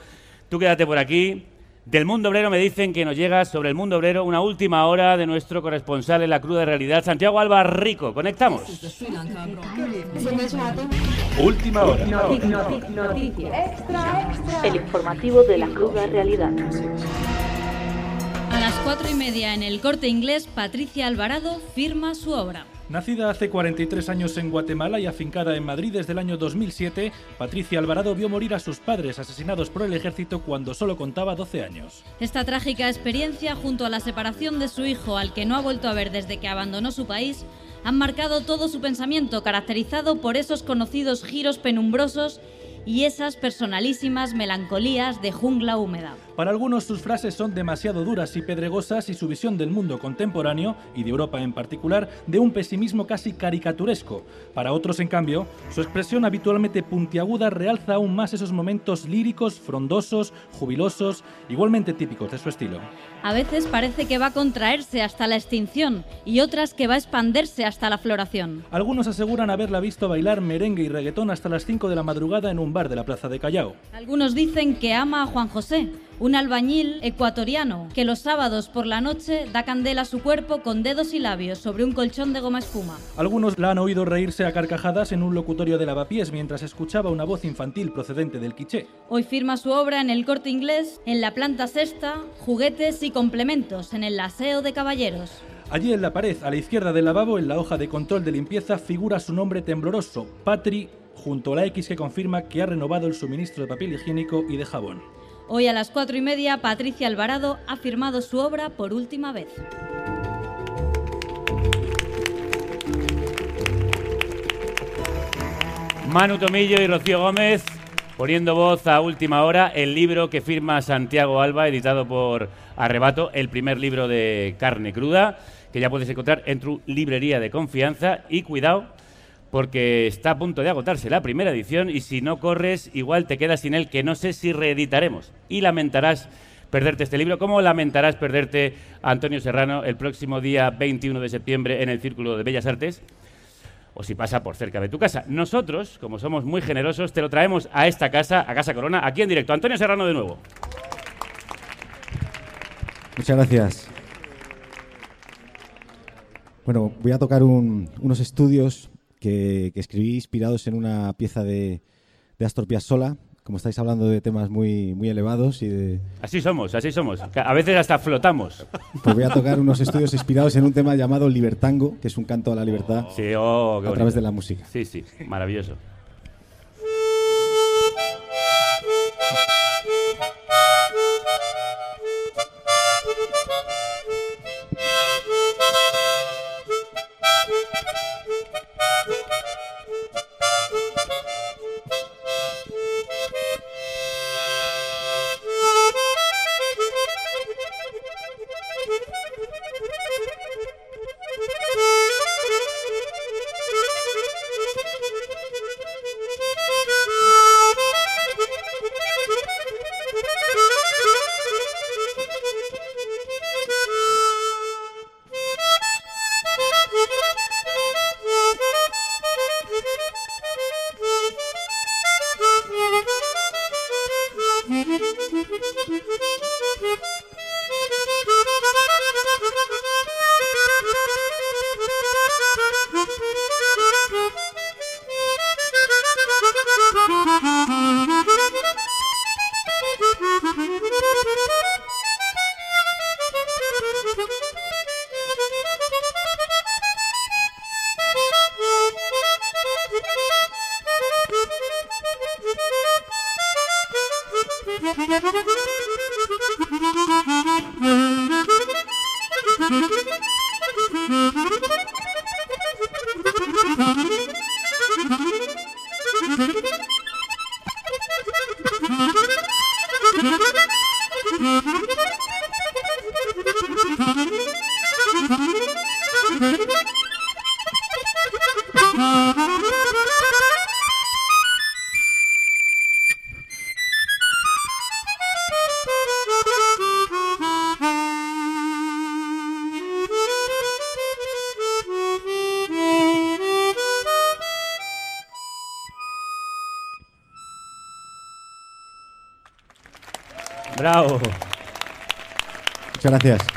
Tú quédate por aquí. Del mundo obrero me dicen que nos llega sobre el mundo obrero una última hora de nuestro corresponsal en la cruda realidad, Santiago Alba Rico. Conectamos. Última hora. El informativo de la cruda realidad. A las cuatro y media en el corte inglés, Patricia Alvarado firma su obra. Nacida hace 43 años en Guatemala y afincada en Madrid desde el año 2007, Patricia Alvarado vio morir a sus padres asesinados por el ejército cuando solo contaba 12 años. Esta trágica experiencia, junto a la separación de su hijo, al que no ha vuelto a ver desde que abandonó su país, han marcado todo su pensamiento, caracterizado por esos conocidos giros penumbrosos y esas personalísimas melancolías de jungla húmeda. Para algunos sus frases son demasiado duras y pedregosas y su visión del mundo contemporáneo, y de Europa en particular, de un pesimismo casi caricaturesco. Para otros, en cambio, su expresión habitualmente puntiaguda realza aún más esos momentos líricos, frondosos, jubilosos, igualmente típicos de su estilo. A veces parece que va a contraerse hasta la extinción y otras que va a expandirse hasta la floración. Algunos aseguran haberla visto bailar merengue y reggaetón hasta las 5 de la madrugada en un bar de la plaza de Callao. Algunos dicen que ama a Juan José, un albañil ecuatoriano que los sábados por la noche da candela a su cuerpo con dedos y labios sobre un colchón de goma espuma. Algunos la han oído reírse a carcajadas en un locutorio de lavapiés mientras escuchaba una voz infantil procedente del quiché. Hoy firma su obra en el corte inglés, en la planta sexta, juguetes y complementos, en el aseo de caballeros. Allí en la pared, a la izquierda del lavabo, en la hoja de control de limpieza, figura su nombre tembloroso, Patri, junto a la X que confirma que ha renovado el suministro de papel higiénico y de jabón. Hoy a las cuatro y media, Patricia Alvarado ha firmado su obra por última vez. Manu Tomillo y Rocío Gómez poniendo voz a última hora el libro que firma Santiago Alba, editado por Arrebato, el primer libro de carne cruda, que ya puedes encontrar en tu librería de confianza. Y cuidado, porque está a punto de agotarse la primera edición y si no corres, igual te quedas sin él, que no sé si reeditaremos. Y lamentarás perderte este libro, como lamentarás perderte Antonio Serrano el próximo día 21 de septiembre en el Círculo de Bellas Artes o si pasa por cerca de tu casa. Nosotros, como somos muy generosos, te lo traemos a esta casa, a Casa Corona, aquí en directo. Antonio Serrano de nuevo. Muchas gracias. Bueno, voy a tocar un- unos estudios que, que escribí inspirados en una pieza de, de Astor Piazzolla. Como estáis hablando de temas muy, muy elevados y de, Así somos, así somos. A veces hasta flotamos. Pues voy a tocar unos estudios inspirados en un tema llamado Libertango, que es un canto a la libertad Sí, oh, a través de la música. Sí, sí, maravilloso. Gracias.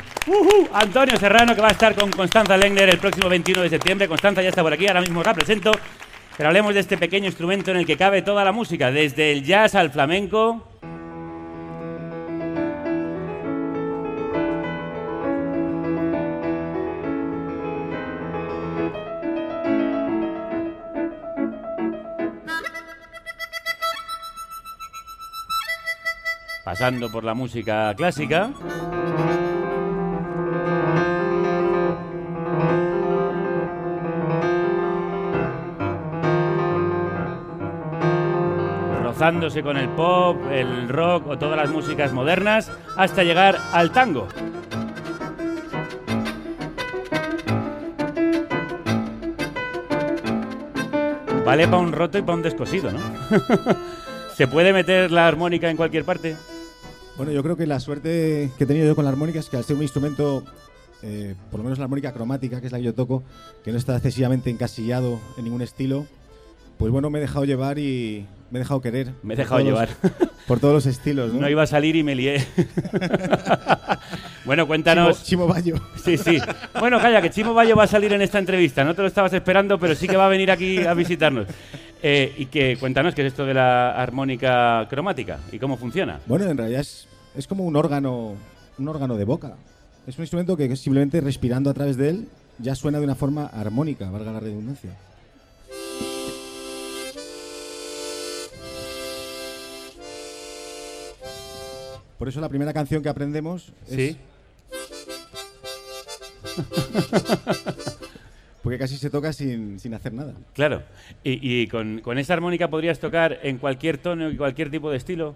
Antonio Serrano, que va a estar con Constanza Lengner el próximo 21 de septiembre. Constanza ya está por aquí, ahora mismo la presento. Pero hablemos de este pequeño instrumento en el que cabe toda la música, desde el jazz al flamenco. Pasando por la música clásica. Con el pop, el rock o todas las músicas modernas, hasta llegar al tango. Vale para un roto y para un descosido, ¿no? ¿Se puede meter la armónica en cualquier parte? Bueno, yo creo que la suerte que he tenido yo con la armónica es que al ser un instrumento, eh, por lo menos la armónica cromática, que es la que yo toco, que no está excesivamente encasillado en ningún estilo, pues bueno, me he dejado llevar y me he dejado querer. Me he dejado los- llevar. por todos los estilos, ¿no? No iba a salir y me lié. bueno, cuéntanos. Chimo, Chimo Bayo. Sí, sí. Bueno, calla, que Chimo Bayo va a salir en esta entrevista. No te lo estabas esperando, pero sí que va a venir aquí a visitarnos. Eh, y que cuéntanos qué es esto de la armónica cromática y cómo funciona. Bueno, en realidad es, es como un órgano, un órgano de boca. Es un instrumento que simplemente respirando a través de él ya suena de una forma armónica, valga la redundancia. Por eso la primera canción que aprendemos es... Sí. Porque casi se toca sin, sin hacer nada. Claro. Y, y con, con esa armónica podrías tocar en cualquier tono y cualquier tipo de estilo.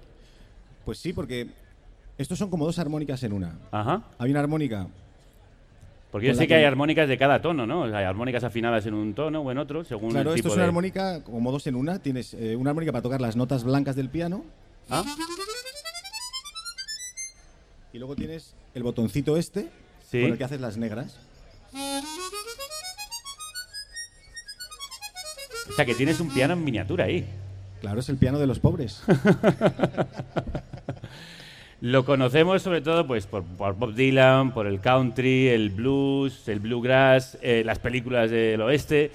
Pues sí, porque estos son como dos armónicas en una. Ajá. Hay una armónica Porque yo sé que hay armónicas de cada tono, ¿no? Hay armónicas afinadas en un tono o en otro, según Claro, el esto tipo es una de... armónica como dos en una. Tienes eh, una armónica para tocar las notas blancas del piano. Ah. Y luego tienes el botoncito este Sí. con el que haces las negras. O sea, que tienes un piano en miniatura ahí. Claro, es el piano de los pobres. Lo conocemos sobre todo pues por, por Bob Dylan, por el country, el blues, el bluegrass, eh, las películas del oeste,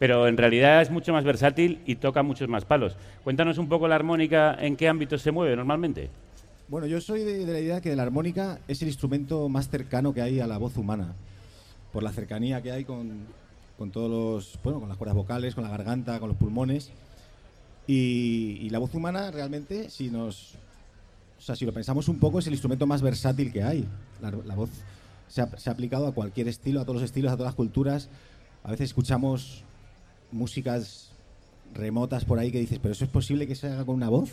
pero en realidad es mucho más versátil y toca muchos más palos. Cuéntanos un poco la armónica, en qué ámbitos se mueve normalmente. Bueno, yo soy de, de la idea que la armónica es el instrumento más cercano que hay a la voz humana. Por la cercanía que hay con, con todos los. Bueno, con las cuerdas vocales, con la garganta, con los pulmones. Y, y la voz humana realmente, si nos. O sea, si lo pensamos un poco, es el instrumento más versátil que hay. La, la voz se ha, se ha aplicado a cualquier estilo, a todos los estilos, a todas las culturas. A veces escuchamos músicas remotas por ahí que dices, pero eso es posible que se haga con una voz.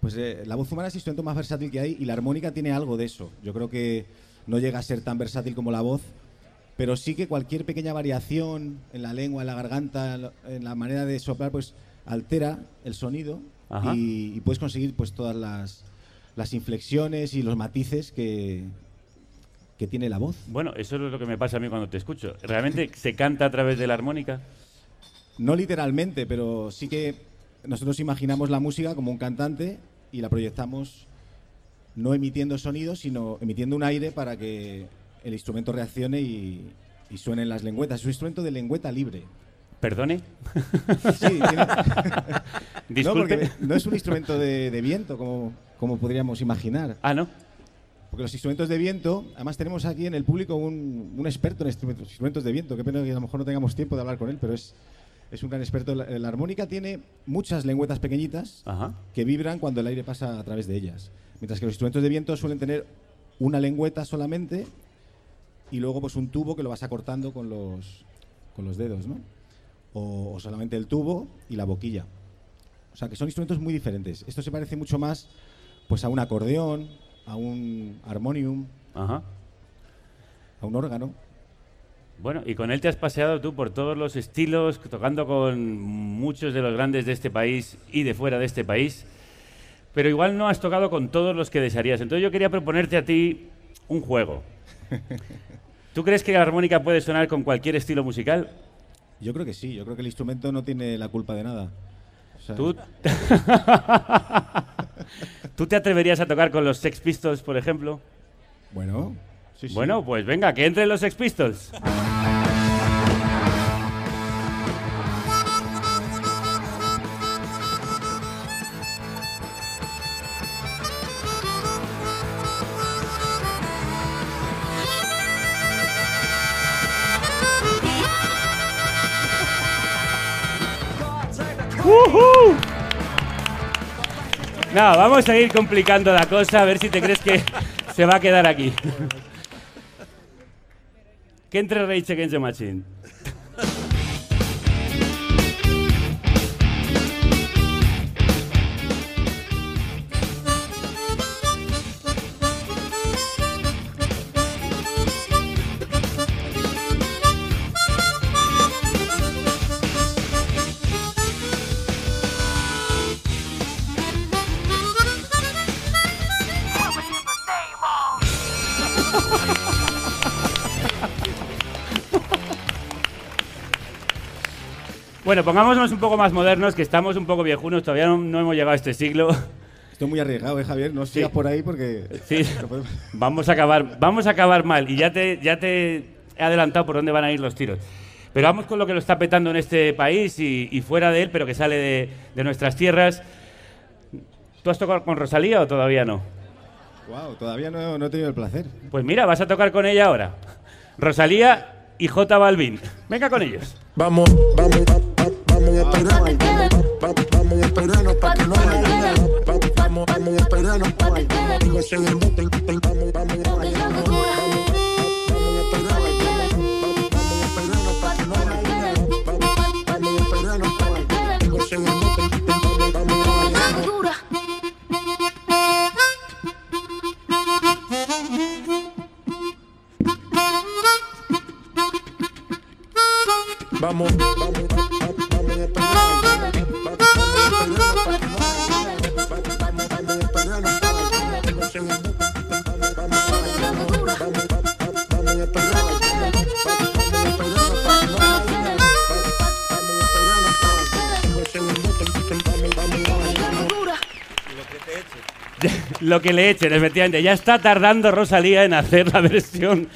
Pues eh, la voz humana es el instrumento más versátil que hay y la armónica tiene algo de eso. Yo creo que no llega a ser tan versátil como la voz, pero sí que cualquier pequeña variación en la lengua, en la garganta, en la manera de soplar, pues altera el sonido y, y puedes conseguir pues todas las, las inflexiones y los matices que, que tiene la voz. Bueno, eso es lo que me pasa a mí cuando te escucho. ¿Realmente se canta a través de la armónica? No literalmente, pero sí que nosotros imaginamos la música como un cantante y la proyectamos no emitiendo sonidos, sino emitiendo un aire para que el instrumento reaccione y, y suenen las lengüetas. Es un instrumento de lengüeta libre. ¿Perdone? Sí, tiene- Disculpe. No, porque no es un instrumento de, de viento como, como podríamos imaginar. Ah, ¿no? Porque los instrumentos de viento, además tenemos aquí en el público un, un experto en instrumentos, instrumentos de viento. Qué pena que a lo mejor no tengamos tiempo de hablar con él, pero es, es un gran experto. La, la armónica tiene muchas lengüetas pequeñitas Ajá. que vibran cuando el aire pasa a través de ellas. Mientras que los instrumentos de viento suelen tener una lengüeta solamente y luego pues un tubo que lo vas acortando con los, con los dedos, ¿no? O, o solamente el tubo y la boquilla. O sea que son instrumentos muy diferentes. Esto se parece mucho más pues a un acordeón, a un armonium, Ajá. a un órgano. Bueno, y con él te has paseado tú por todos los estilos, tocando con muchos de los grandes de este país y de fuera de este país, pero igual no has tocado con todos los que desearías. Entonces yo quería proponerte a ti un juego. ¿Tú crees que la armónica puede sonar con cualquier estilo musical? Yo creo que sí, yo creo que el instrumento no tiene la culpa de nada. O sea, ¿Tú, ¿Tú te atreverías a tocar con los Sex Pistols, por ejemplo? Bueno, sí, sí. Bueno, pues venga, que entren los Sex Pistols. No, vamos a ir complicando la cosa, a ver si te crees que se va a quedar aquí. Que entre Rage Against the Machine. Bueno, pongámonos un poco más modernos, que estamos un poco viejunos, todavía no, no hemos llegado a este siglo. Estoy muy arriesgado, ¿eh, Javier? No sigas por ahí porque... Sí, vamos a acabar, vamos a acabar mal y ya te, ya te he adelantado por dónde van a ir los tiros. Pero vamos con lo que lo está petando en este país y, y fuera de él, pero que sale de, de nuestras tierras. ¿Tú has tocado con Rosalía o todavía no? Wow, todavía no, no he tenido el placer. Pues mira, vas a tocar con ella ahora. Rosalía y J Balvin. Venga con ellos. Vamos, vamos, vamos a esperarnos. Vamos a esperarnos para que no vaya. Vamos, vamos a esperarnos. Digo, el- vamos, vamos, vamos. Vamos, vamos, vamos Lo que le echen, efectivamente. Ya está tardando Rosalía en hacer la versión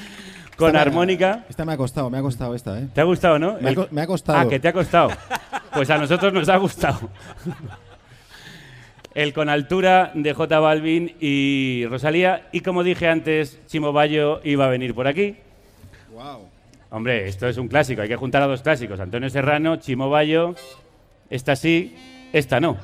con Esta me- armónica. Esta me ha costado, me ha costado esta, ¿eh? ¿Te ha gustado, no? Me ha El- co- me ha costado. Ah, que te ha costado. Pues a nosotros nos ha gustado. El con altura de J Balvin y Rosalía. Y como dije antes, Chimo Bayo iba a venir por aquí. Wow. Hombre, esto es un clásico, hay que juntar a dos clásicos. Antonio Serrano, Chimo Bayo. Esta sí, esta no.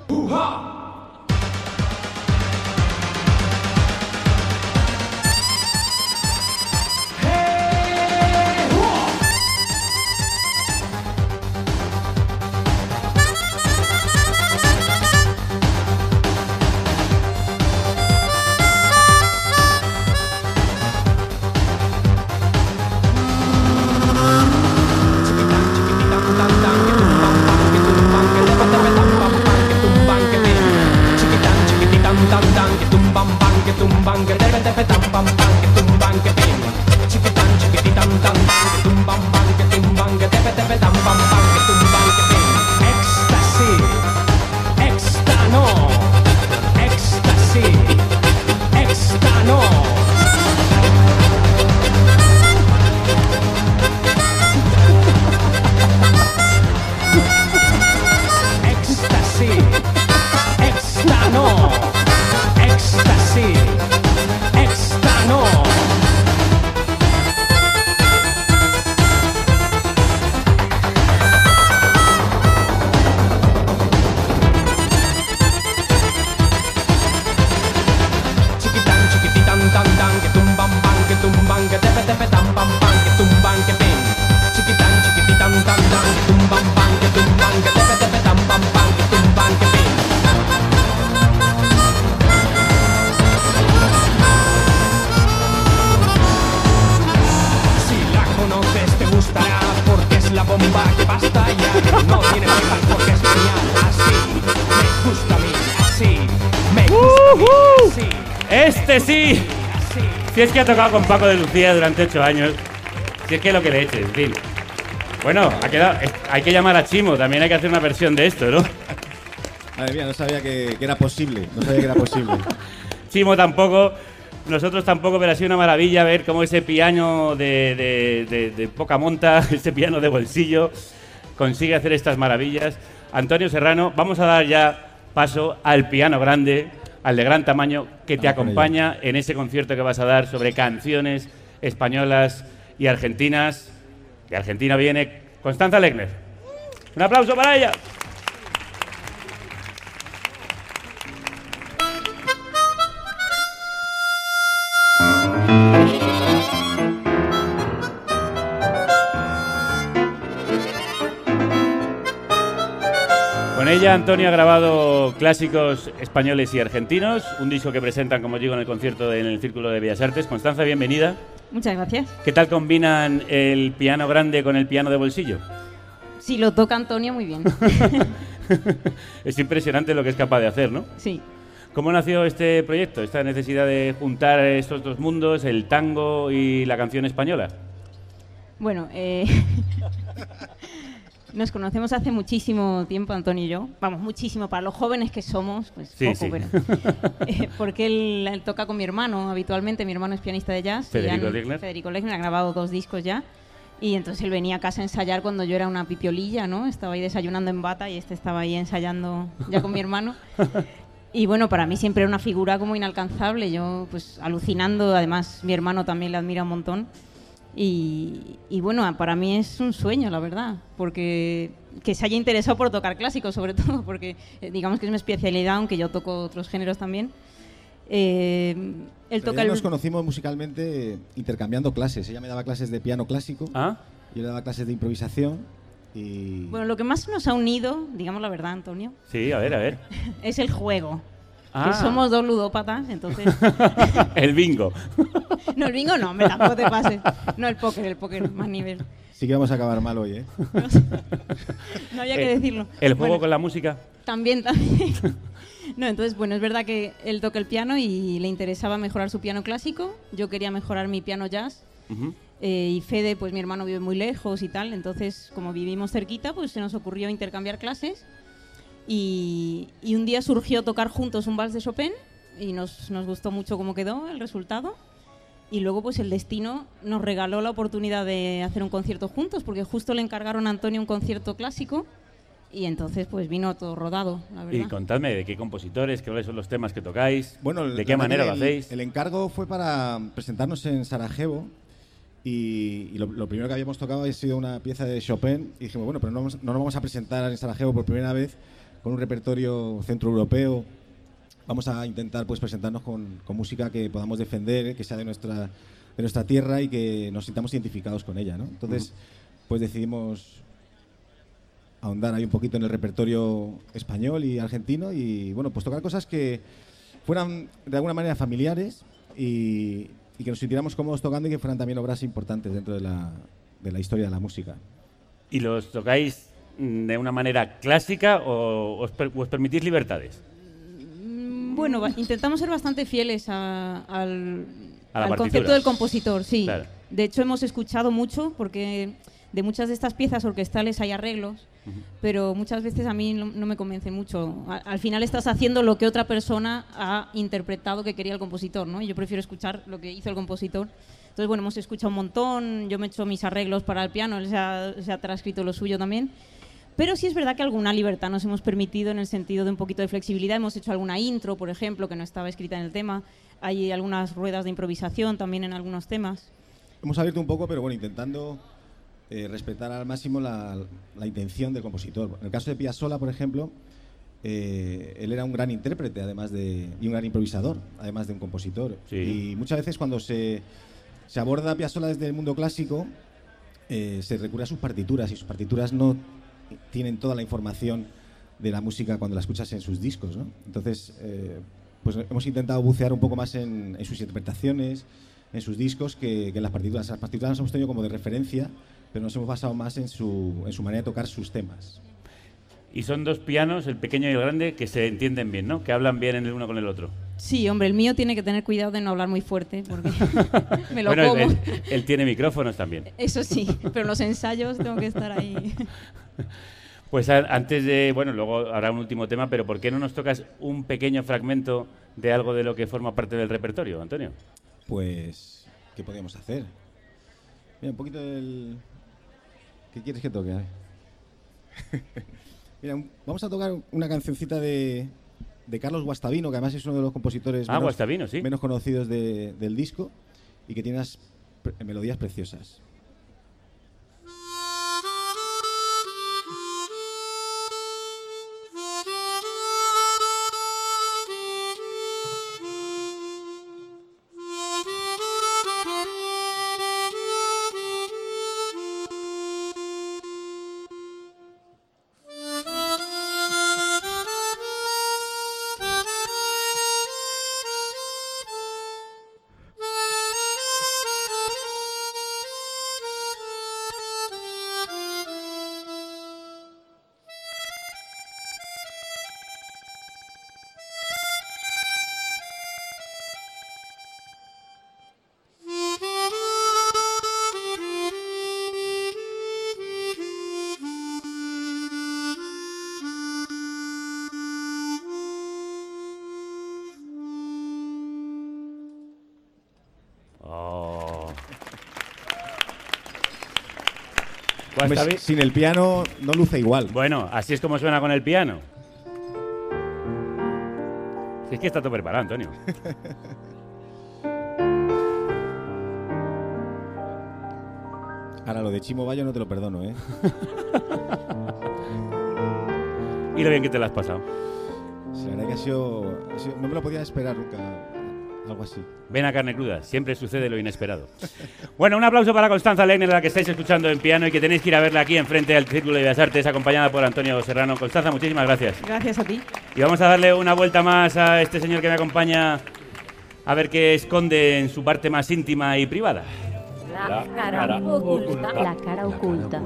Si es que ha tocado con Paco de Lucía durante ocho años. Si es que lo que le eches, en fin. Bueno, ha quedado, es- hay que llamar a Chimo, también hay que hacer una versión de esto, ¿no? Madre mía, no sabía que, que era posible. No sabía que era posible. Chimo tampoco, nosotros tampoco, pero ha sido una maravilla ver cómo ese piano de, de- de- de poca monta, ese piano de bolsillo, consigue hacer estas maravillas. Antonio Serrano, vamos a dar ya paso al piano grande, al de gran tamaño, que te acompaña en ese concierto que vas a dar sobre canciones españolas y argentinas. De Argentina viene Constanza Legner. Un aplauso para ella. Ella Antonio ha grabado clásicos españoles y argentinos, un disco que presentan, como digo, en el concierto en el Círculo de Bellas Artes. Constanza, bienvenida. Muchas gracias. ¿Qué tal combinan el piano grande con el piano de bolsillo? Si lo toca Antonio, muy bien. Es impresionante lo que es capaz de hacer, ¿no? Sí. ¿Cómo nació este proyecto, esta necesidad de juntar estos dos mundos, el tango y la canción española? Bueno, eh, nos conocemos hace muchísimo tiempo, Antonio y yo. Vamos, muchísimo. Para los jóvenes que somos, pues Sí, poco, sí. pero- eh, porque él, él toca con mi hermano habitualmente. Mi hermano es pianista de jazz. Federico han- Legner. Federico Legner ha grabado dos discos ya. Y entonces él venía a casa a ensayar cuando yo era una pipiolilla, ¿no? Estaba ahí desayunando en bata y este estaba ahí ensayando ya con mi hermano. Y bueno, para mí siempre era una figura como inalcanzable, yo pues alucinando, además mi hermano también le admira un montón. Y, y bueno, para mí es un sueño, la verdad, porque que se haya interesado por tocar clásicos, sobre todo, porque eh, digamos que es mi especialidad, aunque yo toco otros géneros también. Eh, él toca el... nos conocimos musicalmente eh, intercambiando clases. Ella me daba clases de piano clásico. ¿Ah? Yo le daba clases de improvisación. Y Bueno, lo que más nos ha unido, digamos la verdad, Antonio, Sí, a ver, a ver. es el juego. Ah. Que somos dos ludópatas, entonces... el bingo. No, el bingo no, me tampoco te pases. No, el póker, el póker, más nivel. sí que vamos a acabar mal hoy, ¿eh? No había que Eh, decirlo. ¿El juego Bueno, con la música? También, también. No, entonces, bueno, es verdad que él toca el piano y le interesaba mejorar su piano clásico. Yo quería mejorar mi piano jazz. Ujú. Eh, y Fede, pues mi hermano vive muy lejos y tal. Entonces, como vivimos cerquita, pues se nos ocurrió intercambiar clases. Y, y un día surgió tocar juntos un vals de Chopin y nos, nos gustó mucho cómo quedó el resultado. Y luego, pues el destino nos regaló la oportunidad de hacer un concierto juntos, porque justo le encargaron a Antonio un concierto clásico. Y entonces, pues vino todo rodado, la verdad. Y contadme de qué compositores, cuáles son los temas que tocáis, Bueno, de qué manera lo hacéis. El encargo fue para presentarnos en Sarajevo y, y lo, lo primero que habíamos tocado había sido una pieza de Chopin y dijimos, bueno, pero no, vamos- no nos vamos a presentar en Sarajevo por primera vez con un repertorio centroeuropeo. Vamos a intentar pues presentarnos con, con música que podamos defender, eh, que sea de nuestra, de nuestra tierra y que nos sintamos identificados con ella, ¿no? Entonces, pues decidimos ahondar ahí un poquito en el repertorio español y argentino y bueno, pues tocar cosas que fueran de alguna manera familiares y, y que nos sintiéramos cómodos tocando y que fueran también obras importantes dentro de la, de la historia de la música. ¿Y los tocáis de una manera clásica o os, per- os permitís libertades? Mm, Bueno, intentamos ser bastante fieles a- al, A al concepto del compositor, sí. Claro. De hecho, hemos escuchado mucho porque de muchas de estas piezas orquestales hay arreglos, pero muchas veces a mí no, no me convence mucho. Al final estás haciendo lo que otra persona ha interpretado que quería el compositor, ¿no? Y yo prefiero escuchar lo que hizo el compositor. Entonces, bueno, hemos escuchado un montón, yo me he hecho mis arreglos para el piano, él se ha, se ha transcrito lo suyo también. Pero sí es verdad que alguna libertad nos hemos permitido en el sentido de un poquito de flexibilidad. Hemos hecho alguna intro, por ejemplo, que no estaba escrita en el tema. Hay algunas ruedas de improvisación también en algunos temas. Hemos abierto un poco, pero bueno, intentando eh, respetar al máximo la, la intención del compositor. En el caso de Piazzolla, por ejemplo, eh, él era un gran intérprete además de, y un gran improvisador, además de un compositor. Y muchas veces cuando se, se aborda a Piazzolla desde el mundo clásico, eh, se recurre a sus partituras y sus partituras no tienen toda la información de la música cuando la escuchas en sus discos. ¿no? Entonces, eh, pues hemos intentado bucear un poco más en, en sus interpretaciones, en sus discos, que, que en las partituras. Las partituras las hemos tenido como de referencia, pero nos hemos basado más en su, en su manera de tocar sus temas. Y son dos pianos, el pequeño y el grande, que se entienden bien, ¿no? Que hablan bien el uno con el otro. Sí, hombre, el mío tiene que tener cuidado de no hablar muy fuerte porque me lo bueno, como. él, él tiene micrófonos también. Eso sí, pero en los ensayos tengo que estar ahí. Pues a- antes de, bueno, luego habrá un último tema, pero ¿por qué no nos tocas un pequeño fragmento de algo de lo que forma parte del repertorio, Antonio? Pues, ¿qué podríamos hacer? Mira, un poquito del... ¿Qué quieres que toque? Mira, vamos a tocar una cancioncita de, de Carlos Guastavino, que además es uno de los compositores Ah, sí. menos conocidos de- del disco y que tiene unas melodías preciosas. Hombre, sin el piano no luce igual. Bueno, así es como suena con el piano. Si es que está todo preparado, Antonio. Ahora, lo de Chimo Bayo no te lo perdono, ¿eh? Y lo bien que te lo has pasado. Sí, La verdad que ha sido, ha sido- No me lo podía esperar nunca, algo así. Ven a carne cruda, siempre sucede lo inesperado. Bueno, un aplauso para Constanza Leiner, la que estáis escuchando en piano y que tenéis que ir a verla aquí enfrente al Círculo de Bellas Artes, acompañada por Antonio Serrano. Constanza, muchísimas gracias. Gracias a ti. Y vamos a darle una vuelta más a este señor que me acompaña a ver qué esconde en su parte más íntima y privada. La cara oculta. La cara oculta.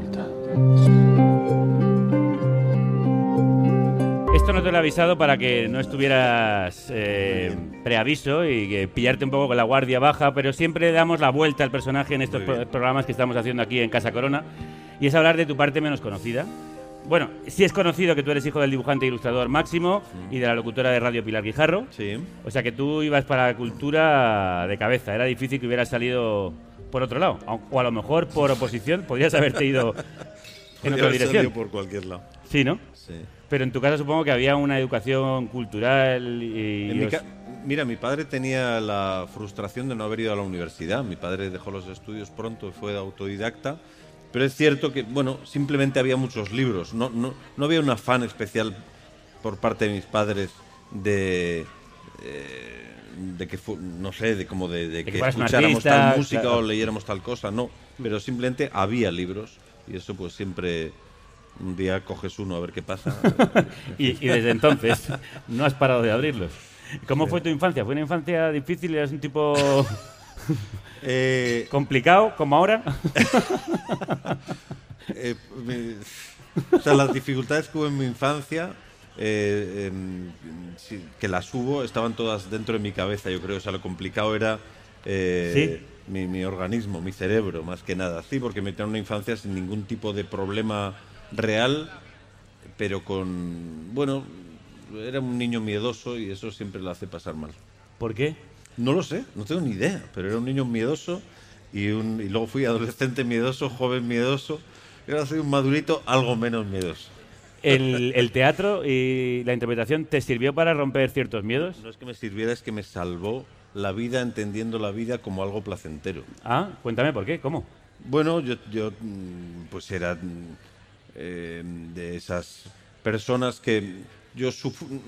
Esto no te lo he avisado para que no estuvieras eh, preaviso y que pillarte un poco con la guardia baja, pero siempre damos la vuelta al personaje en estos pro- programas que estamos haciendo aquí en Casa Corona y es hablar de tu parte menos conocida. Bueno, sí es conocido que tú eres hijo del dibujante e ilustrador Máximo y de la locutora de radio Pilar Guijarro. Sí. O sea que tú ibas para la cultura de cabeza. Era difícil que hubieras salido por otro lado. O- a lo mejor por oposición podrías haberte ido en otra dirección. salido por cualquier lado. Sí, ¿no? Sí. Pero en tu casa supongo que había una educación cultural y... En mi os- ca- Mira, mi padre tenía la frustración de no haber ido a la universidad. Mi padre dejó los estudios pronto y fue autodidacta. Pero es cierto que, bueno, simplemente había muchos libros. No, no, no había un afán especial por parte de mis padres de. eh, de que, no sé, de como de, de que escucháramos artista, tal música claro. o leyéramos tal cosa, no. Pero simplemente había libros y eso pues siempre un día coges uno a ver qué pasa. y, y desde entonces no has parado de abrirlos. ¿Cómo fue tu infancia? ¿Fue una infancia difícil? ¿Eras un tipo Eh, complicado como ahora? Eh, me- o sea, las dificultades que hubo en mi infancia, eh, que las hubo, estaban todas dentro de mi cabeza, yo creo. O sea, lo complicado era mi, mi organismo, mi cerebro, más que nada. Sí, porque me tenía una infancia sin ningún tipo de problema real, pero con. Bueno, era un niño miedoso y eso siempre lo hace pasar mal. ¿Por qué? No lo sé, no tengo ni idea, pero era un niño miedoso y, un, y luego fui adolescente miedoso, joven miedoso, y ahora soy un madurito algo menos miedoso. ¿El, el teatro y la interpretación te sirvió para romper ciertos miedos? No es que me sirviera, es que me salvó la vida entendiendo la vida como algo placentero. Ah, cuéntame por qué, ¿cómo? Bueno, yo, yo mm, pues era mm, eh, de esas personas que yo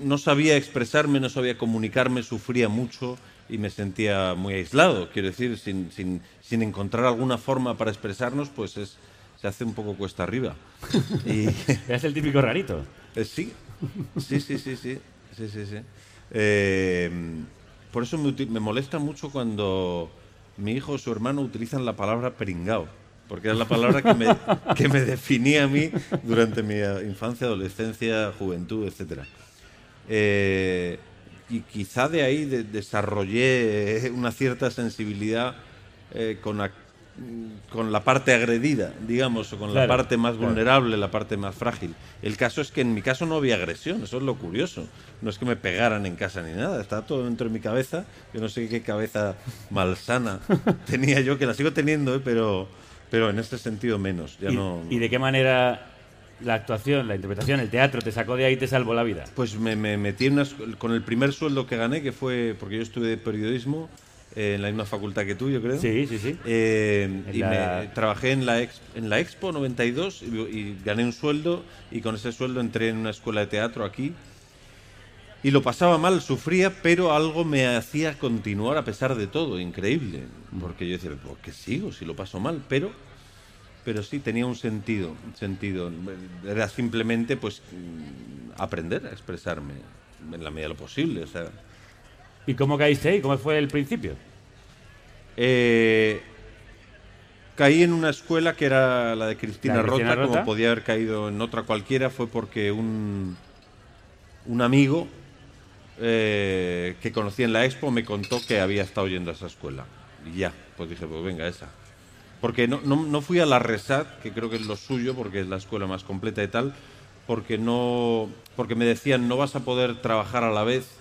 no sabía expresarme, no sabía comunicarme, sufría mucho y me sentía muy aislado. Quiero decir, sin, sin, sin encontrar alguna forma para expresarnos, pues es, se hace un poco cuesta arriba. Y... es el típico rarito. Eh, sí. sí, sí, sí, sí, sí, sí, eh, por eso me, me molesta mucho cuando mi hijo o su hermano utilizan la palabra peringao porque era la palabra que me, que me definía a mí durante mi infancia, adolescencia, juventud, etcétera. Eh, y quizá de ahí de- desarrollé eh, una cierta sensibilidad eh, con, ac- con la parte agredida, digamos, o con Claro, la parte más claro. vulnerable, la parte más frágil. El caso es que en mi caso no había agresión, eso es lo curioso. No es que me pegaran en casa ni nada, estaba todo dentro de mi cabeza. Yo no sé qué cabeza malsana tenía yo, que la sigo teniendo, eh, pero, pero en este sentido menos. Ya ¿Y, no, y de qué manera la actuación, la interpretación, el teatro te sacó de ahí y te salvó la vida? Pues me, me metí en con el primer sueldo que gané, que fue porque yo estudié periodismo eh, en la misma facultad que tú, yo creo. Sí, sí, sí. Eh, y la- me, trabajé en la, ex- en la Expo 92 y, y gané un sueldo y con ese sueldo entré en una escuela de teatro aquí. Y lo pasaba mal, sufría, pero algo me hacía continuar a pesar de todo, increíble. Porque yo decía, ¿por qué sigo si lo paso mal? Pero pero sí tenía un sentido, un sentido. Era simplemente pues mm, aprender a expresarme en la medida de lo posible. O sea, ¿Y cómo caíste ahí? ¿Cómo fue el principio? Eh, caí en una escuela que era la de Cristina, ¿La de Cristina Rota, Rota? como podía haber caído en otra cualquiera, fue porque un, un amigo eh, que conocí en la expo me contó que había estado yendo a esa escuela. Y ya, pues dije, pues venga, esa. Porque no, no, no fui a la RESAT, que creo que es lo suyo, porque es la escuela más completa y tal, porque no porque me decían no vas a poder trabajar a la vez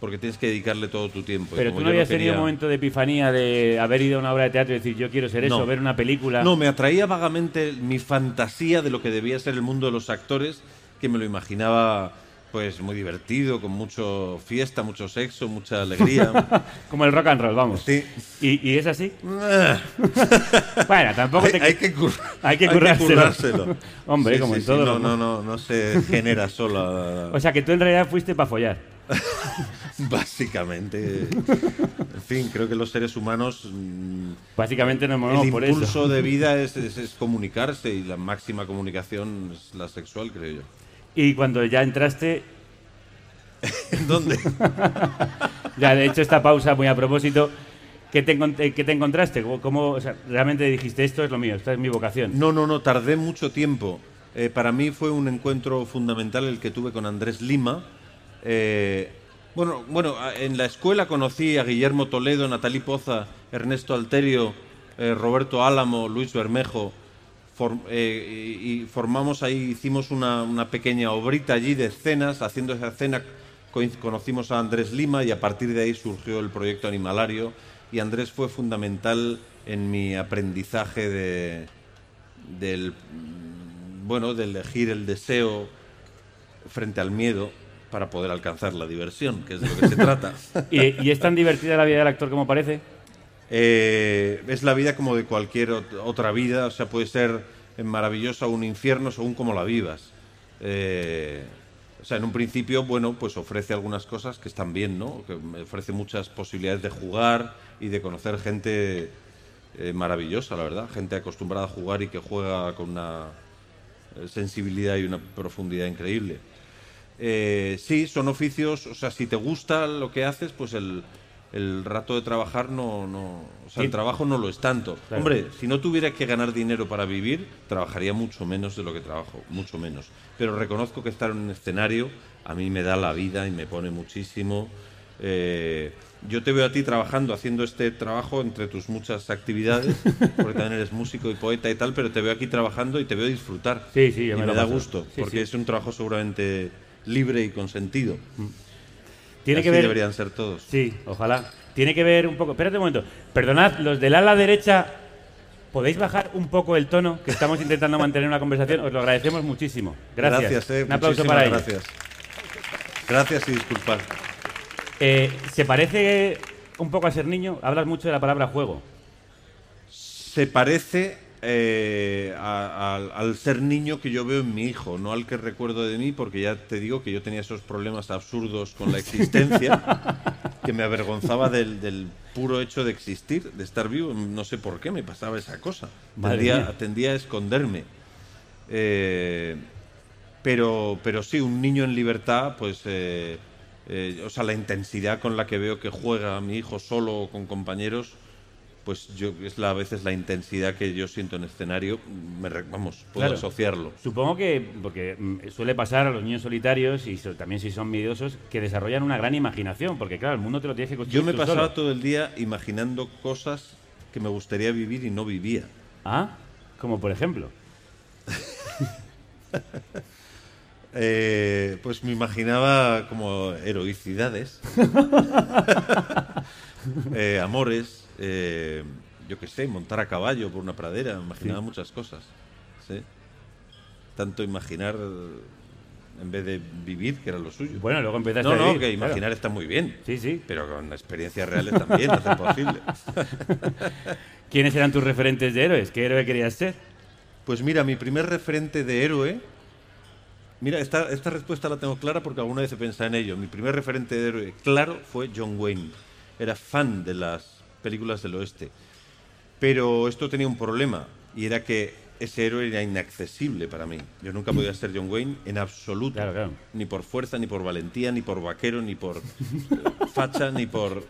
porque tienes que dedicarle todo tu tiempo. Pero tú no habías tenido un momento de epifanía de haber ido a una obra de teatro y decir yo quiero ser eso, No. ver una película. No, me atraía vagamente mi fantasía de lo que debía ser el mundo de los actores, que me lo imaginaba pues muy divertido, con mucho fiesta, mucho sexo, mucha alegría. Como el rock and roll, vamos. Sí. ¿Y, y es así? bueno, tampoco hay, te... hay que, cur- hay que hay currárselo. currárselo. Hombre, Sí, como sí, en sí, todo. no, ¿no? no, no, no se genera sola. O sea, que tú en realidad fuiste para follar. Básicamente. En fin, creo que los seres humanos. mm, Básicamente movemos El por eso. impulso de vida es, es- es comunicarse y la máxima comunicación es la sexual, creo yo. Y cuando ya entraste... ¿Dónde? ya, de hecho, esta pausa muy a propósito. ¿Qué te, eh, qué te encontraste? ¿Cómo, cómo- o sea, realmente dijiste esto es lo mío, esta es mi vocación? No, no, no, tardé mucho tiempo. Eh, para mí fue un encuentro fundamental el que tuve con Andrés Lima. Eh, bueno, bueno, en la escuela conocí a Guillermo Toledo, Natalí Poza, Ernesto Alterio, eh, Roberto Álamo, Luis Bermejo. Form- eh, y, formamos ahí, hicimos una, una pequeña obrita allí de escenas. Haciendo esa escena conocimos a Andrés Lima y a partir de ahí surgió el proyecto Animalario. Y Andrés fue fundamental en mi aprendizaje de, del bueno de elegir el deseo frente al miedo para poder alcanzar la diversión que es de lo que se trata ¿Y, y es tan divertida la vida del actor como parece? Eh, es la vida como de cualquier ot- otra vida o sea puede ser maravillosa o un infierno según como la vivas. Eh, o sea en un principio bueno pues ofrece algunas cosas que están bien no que ofrece muchas posibilidades de jugar y de conocer gente eh, maravillosa la verdad. Gente acostumbrada a jugar y que juega con una sensibilidad y una profundidad increíble. Sí, son oficios, o sea, si te gusta lo que haces, pues el, el rato de trabajar no, no o sea, el trabajo no lo es tanto. Claro. Hombre, si no tuviera que ganar dinero para vivir, trabajaría mucho menos de lo que trabajo, mucho menos. Pero reconozco que estar en un escenario a mí me da la vida y me pone muchísimo. Eh, yo te veo a ti trabajando, haciendo este trabajo entre tus muchas actividades, porque también eres músico y poeta y tal, pero te veo aquí trabajando y te veo disfrutar. Sí, sí, yo y me me, lo da gusto, Sí, porque sí. es un trabajo seguramente libre y con sentido. Tiene que ver... deberían ser todos. Sí, ojalá. Tiene que ver un poco... Espérate un momento. Perdonad, los del ala derecha, ¿podéis bajar un poco el tono? Que estamos intentando mantener una conversación. Os lo agradecemos muchísimo. Gracias. eh, un aplauso para ellos. Gracias. Gracias y disculpad. Eh, ¿Se parece un poco a ser niño? Hablas mucho de la palabra juego. Se parece eh, a- al- al ser niño que yo veo en mi hijo, no al que recuerdo de mí, porque ya te digo que yo tenía esos problemas absurdos con la existencia, que me avergonzaba del, del puro hecho de existir, de estar vivo. No sé por qué me pasaba esa cosa. Tendía, tendía a esconderme. Eh, pero, pero sí, un niño en libertad, pues, eh, eh, o sea, la intensidad con la que veo que juega mi hijo solo o con compañeros, pues yo es la, a veces la intensidad que yo siento en escenario, me, vamos, puedo Claro. asociarlo. Supongo que, porque mm, suele pasar a los niños solitarios y so- también si son miedosos, que desarrollan una gran imaginación, porque claro, el mundo te lo tienes que construir Yo me tú pasaba solo. todo el día imaginando cosas que me gustaría vivir y no vivía. Ah, como por ejemplo. Eh, pues me imaginaba como heroicidades, eh, amores, eh, yo qué sé, montar a caballo por una pradera, imaginaba Sí. muchas cosas. ¿sí? Tanto imaginar en vez de vivir, que era lo suyo. Bueno, luego empezaste No, a no, vivir, que claro. imaginar está muy bien. Sí, sí. Pero con experiencias reales también, hacer posible. ¿Quiénes eran tus referentes de héroes? ¿Qué héroe querías ser? Pues mira, mi primer referente de héroe. Mira, esta, esta respuesta la tengo clara porque alguna vez he pensado en ello. Mi primer referente de héroe claro fue John Wayne. Era fan de las películas del oeste. Pero esto tenía un problema y era que ese héroe era inaccesible para mí. Yo nunca podía ser John Wayne en absoluto. Ni por fuerza, ni por valentía, ni por vaquero, ni por eh, facha, ni por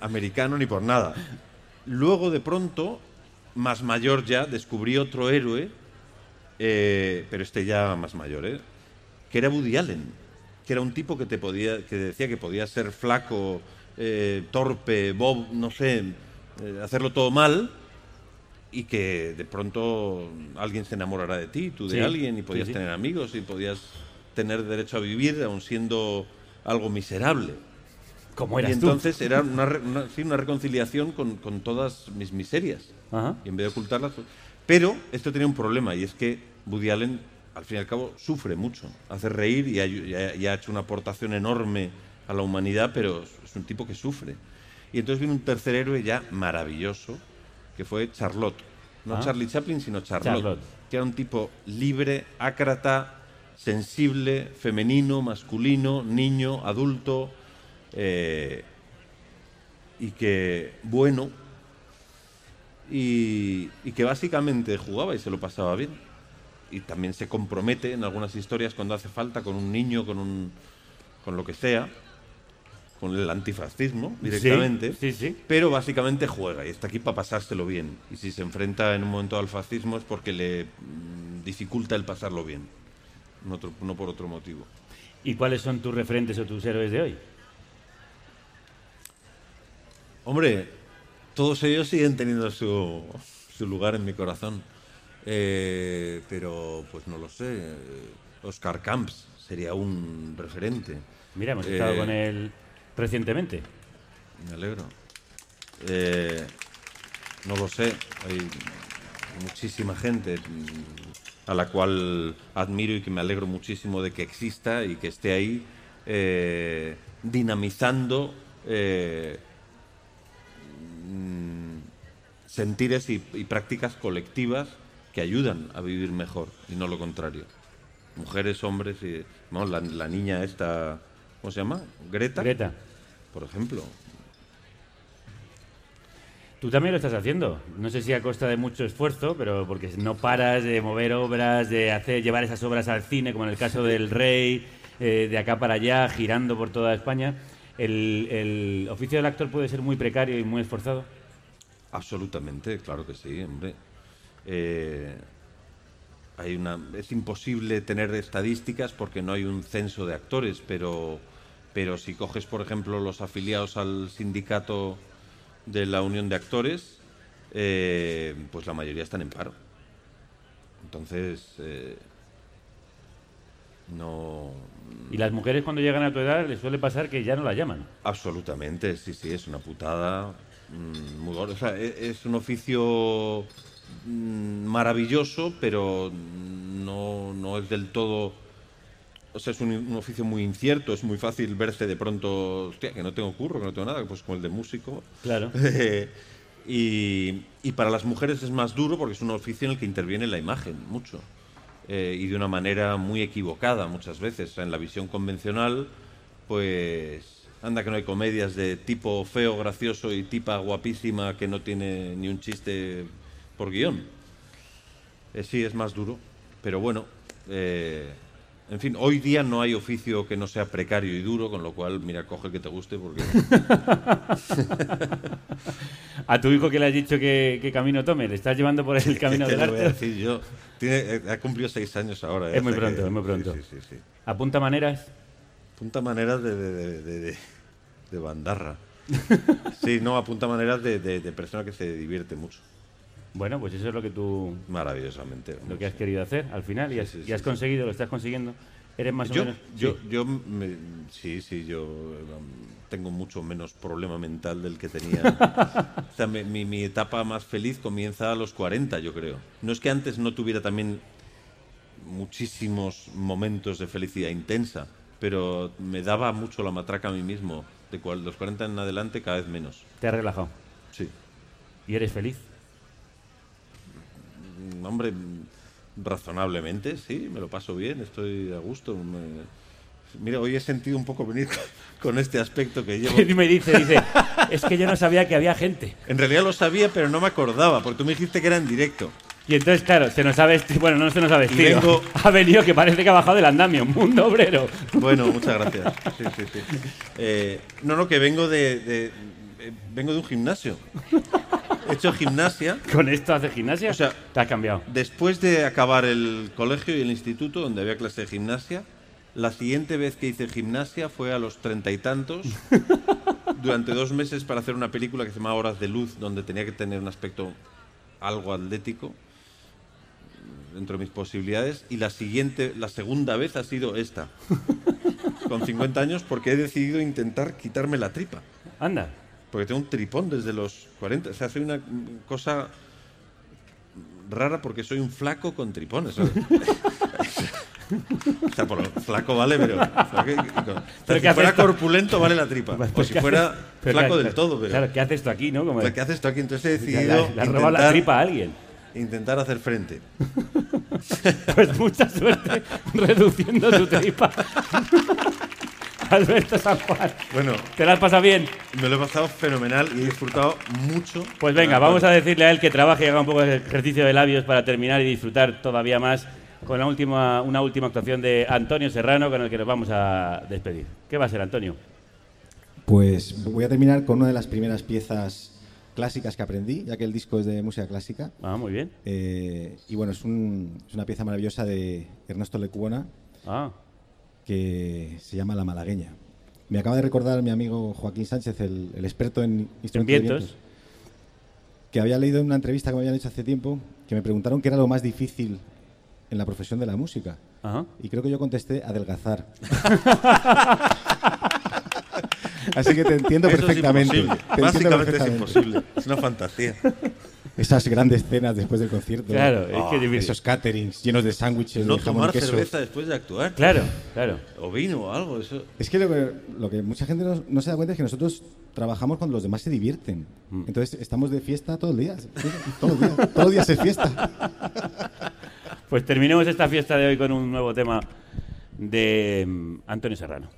americano, ni por nada. Luego, de pronto, más mayor ya, descubrí otro héroe, eh, pero este ya más mayor, ¿eh? que era Woody Allen, que era un tipo que te podía, que decía que podía ser flaco, eh, torpe, bob, no sé, eh, hacerlo todo mal, y que de pronto alguien se enamorará de ti, tú de Sí, alguien, y podías sí. tener amigos, y podías tener derecho a vivir, aun siendo algo miserable. Como y eras tú. entonces era una, una- una reconciliación con, con todas mis miserias. Ajá. Y en vez de ocultarlas. Pero esto tenía un problema, y es que Woody Allen, al fin y al cabo, sufre mucho. Hace reír y ha, y ha- y ha hecho una aportación enorme a la humanidad, pero es un tipo que sufre. Y entonces vino un tercer héroe ya maravilloso, que fue Charlotte. No Ah. Charlie Chaplin, sino Charlotte, Charlotte. Que era un tipo libre, ácrata, sensible, femenino, masculino, niño, adulto, eh, y que bueno, y, y que básicamente jugaba y se lo pasaba bien. Y también se compromete en algunas historias cuando hace falta con un niño, con, un, con lo que sea, con el antifascismo directamente. Sí, sí, sí. Pero básicamente juega y está aquí para pasárselo bien. Y si se enfrenta en un momento al fascismo es porque le mm, dificulta el pasarlo bien, no, otro- no por otro motivo. ¿Y cuáles son tus referentes o tus héroes de hoy? Hombre, todos ellos siguen teniendo su, su lugar en mi corazón. Eh, pero, pues no lo sé. Oscar Camps sería un referente. Mira, hemos estado Eh, con él recientemente. Me alegro. Eh, no lo sé. Hay muchísima gente a la cual admiro y que me alegro muchísimo de que exista y que esté ahí eh, dinamizando eh, mm, sentires y, prácticas colectivas que ayudan a vivir mejor y no lo contrario. Mujeres, hombres y la niña esta, ¿cómo se llama? Greta. Greta. Por ejemplo. Tú también lo estás haciendo. No sé si a costa de mucho esfuerzo, pero porque no paras de mover obras, de hacer llevar esas obras al cine, como en el caso del Rey, eh, de acá para allá, girando por toda España. El, el oficio del actor puede ser muy precario y muy esforzado. Absolutamente, claro que sí, hombre. Eh, hay una, es imposible tener estadísticas porque no hay un censo de actores, pero, pero si coges, por ejemplo, los afiliados al sindicato de la Unión de Actores, eh, pues la mayoría están en paro. Entonces, eh, no... Y las mujeres cuando llegan a tu edad les suele pasar que ya no la llaman. Absolutamente, sí, sí, es una putada. mm, muy gorda. O sea, e- es un oficio mm, maravilloso, pero no, no es del todo. O sea, es un, un oficio muy incierto, es muy fácil verse de pronto, hostia, que no tengo curro, que no tengo nada, pues como el de músico. Claro. y, y para las mujeres es más duro porque es un oficio en el que interviene la imagen mucho. eh, y de una manera muy equivocada muchas veces. O sea, en la visión convencional, pues anda que no hay comedias de tipo feo, gracioso y tipa guapísima que no tiene ni un chiste por guion. Eh, sí, es más duro, pero bueno, eh, En fin, hoy día no hay oficio que no sea precario y duro, con lo cual, mira, coge el que te guste porque... A tu hijo que le has dicho que, que camino tome, ¿le estás llevando por el camino ¿Qué del le voy a arte? decir yo? Tiene- eh, ha cumplido seis años ahora. eh, Es muy que- pronto, es muy pronto. Sí, sí. ¿Apunta maneras? Apunta maneras de, de, de, de- de- de bandarra. Sí, no, apunta maneras de, de- de persona que se divierte mucho. Bueno, pues eso es lo que tú... Maravillosamente. Lo que has querido hacer al final y has, Sí, sí, y has sí, conseguido, lo estás consiguiendo. Eres más yo, o menos... Yo, Sí. yo me- sí, sí, yo um, tengo mucho menos problema mental del que tenía. o sea, mi, mi etapa más feliz comienza a los 40, yo creo. No es que antes no tuviera también muchísimos momentos de felicidad intensa, pero me daba mucho la matraca a mí mismo. De cual, los 40 en adelante, cada vez menos. Te has relajado. Sí. ¿Y eres feliz? Hombre, razonablemente, sí, me lo paso bien, estoy a gusto. me- Mira, hoy he sentido un poco venir con este aspecto que llevo. Y me dice, dice, es que yo no sabía que había gente. En realidad lo sabía, pero no me acordaba, porque tú me dijiste que era en directo. Y entonces, claro, se nos ha vestido, bueno, no se nos ha vestido. vengo- Ha venido que parece que ha bajado del andamio, mundo obrero. Bueno, muchas gracias. Sí, sí, sí. Eh, no, no, que vengo de, de- eh, vengo de un gimnasio. He hecho gimnasia. ¿Con esto haces gimnasia? O sea, te has cambiado. Después de acabar el colegio y el instituto, donde había clase de gimnasia, la siguiente vez que hice gimnasia fue a los treinta y tantos, durante dos meses para hacer una película que se llama Horas de Luz, donde tenía que tener un aspecto algo atlético dentro de mis posibilidades. Y la siguiente, la segunda vez ha sido esta, con 50 años, porque he decidido intentar quitarme la tripa. Anda. Porque tengo un tripón desde los 40. O sea, soy una cosa rara porque soy un flaco con tripones. ¿sabes? o sea, por lo flaco vale, pero. flaco y- y con- o sea, ¿Pero si fuera corpulento vale la tripa. Pues, o si ¿qué fuera flaco ¿qué- del todo, pero. Claro, ¿qué haces tú aquí, no? Como- sea, ¿Qué haces tú aquí? Entonces he decidido. le- has robado la tripa a alguien. Intentar hacer frente. Pues mucha suerte reduciendo tu tripa. Alberto San Juan. Bueno. ¿Te la has pasado bien? Me lo he pasado fenomenal y he disfrutado mucho. Pues venga, vamos a decirle a él que trabaje y haga un poco de ejercicio de labios para terminar y disfrutar todavía más con la última, una última actuación de Antonio Serrano con el que nos vamos a despedir. ¿Qué va a ser, Antonio? Pues voy a terminar con una de las primeras piezas clásicas que aprendí, ya que el disco es de música clásica. Ah, muy bien. Eh, y bueno, es, un- es una pieza maravillosa de Ernesto Lecuona Ah. Que se llama La Malagueña. Me acaba de recordar mi amigo Joaquín Sánchez, el, el experto en instrumentos de vientos. vientos, que había leído en una entrevista que me habían hecho hace tiempo, que me preguntaron qué era lo más difícil en la profesión de la música. Ajá. Y creo que yo contesté adelgazar. Así que te entiendo Eso es perfectamente. imposible. Te entiendo Básicamente es perfectamente. imposible. Es una fantasía. Esas grandes cenas después del concierto. Claro, es que difícil. Esos caterings llenos de sándwiches, No de jamón tomar y queso. cerveza después de actuar. Claro, claro. O vino o algo, eso. Es que lo que, lo que mucha gente no, no se da cuenta es que nosotros trabajamos cuando los demás se divierten. Mm. Entonces estamos de fiesta todo el día. Todos los días, todos los días es fiesta. Pues terminemos esta fiesta de hoy con un nuevo tema de mm, Antonio Serrano.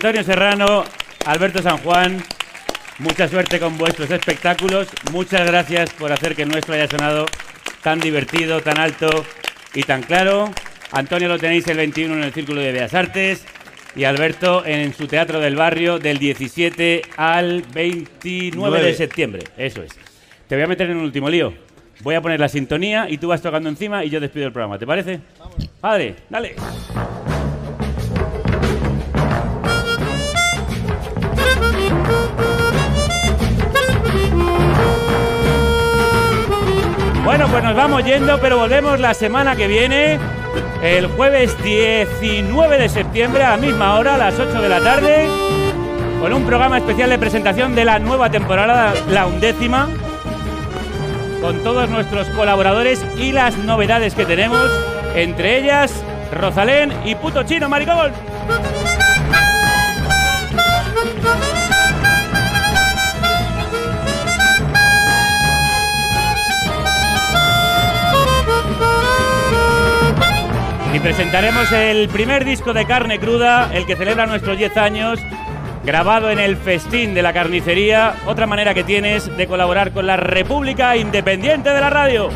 Antonio Serrano, Alberto San Juan, mucha suerte con vuestros espectáculos. Muchas gracias por hacer que el nuestro haya sonado tan divertido, tan alto y tan claro. Antonio lo tenéis el 21 en el Círculo de Bellas Artes y Alberto en su Teatro del Barrio del 17 al 29 de Nueve. septiembre. Eso es. Te voy a meter en un último lío. Voy a poner la sintonía y tú vas tocando encima y yo despido el programa. ¿Te parece? Padre, dale. Pues nos vamos yendo, pero volvemos la semana que viene, el jueves 19 de septiembre, a la misma hora, a las 8 de la tarde, con un programa especial de presentación de la nueva temporada, la undécima, con todos nuestros colaboradores y las novedades que tenemos, entre ellas Rosalén y Puto Chino Maricón. Presentaremos el primer disco de carne cruda, el que celebra nuestros 10 años, grabado en el Festín de la Carnicería, otra manera que tienes de colaborar con la República Independiente de la Radio.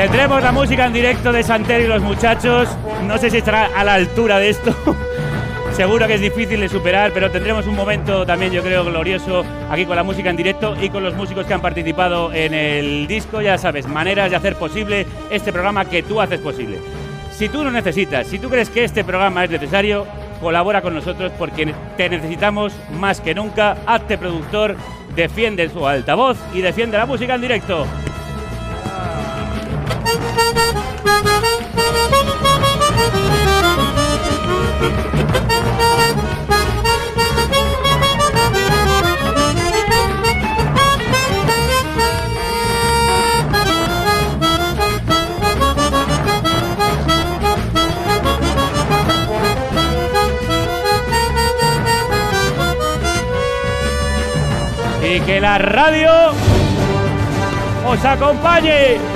Tendremos la música en directo de Santer y los muchachos. No sé si estará a la altura de esto. Seguro que es difícil de superar, pero tendremos un momento también, yo creo, glorioso aquí con la música en directo y con los músicos que han participado en el disco. Ya sabes, maneras de hacer posible este programa que tú haces posible. Si tú lo necesitas, si tú crees que este programa es necesario, colabora con nosotros porque te necesitamos más que nunca. Hazte productor, defiende su altavoz y defiende la música en directo. Y que la radio os acompañe.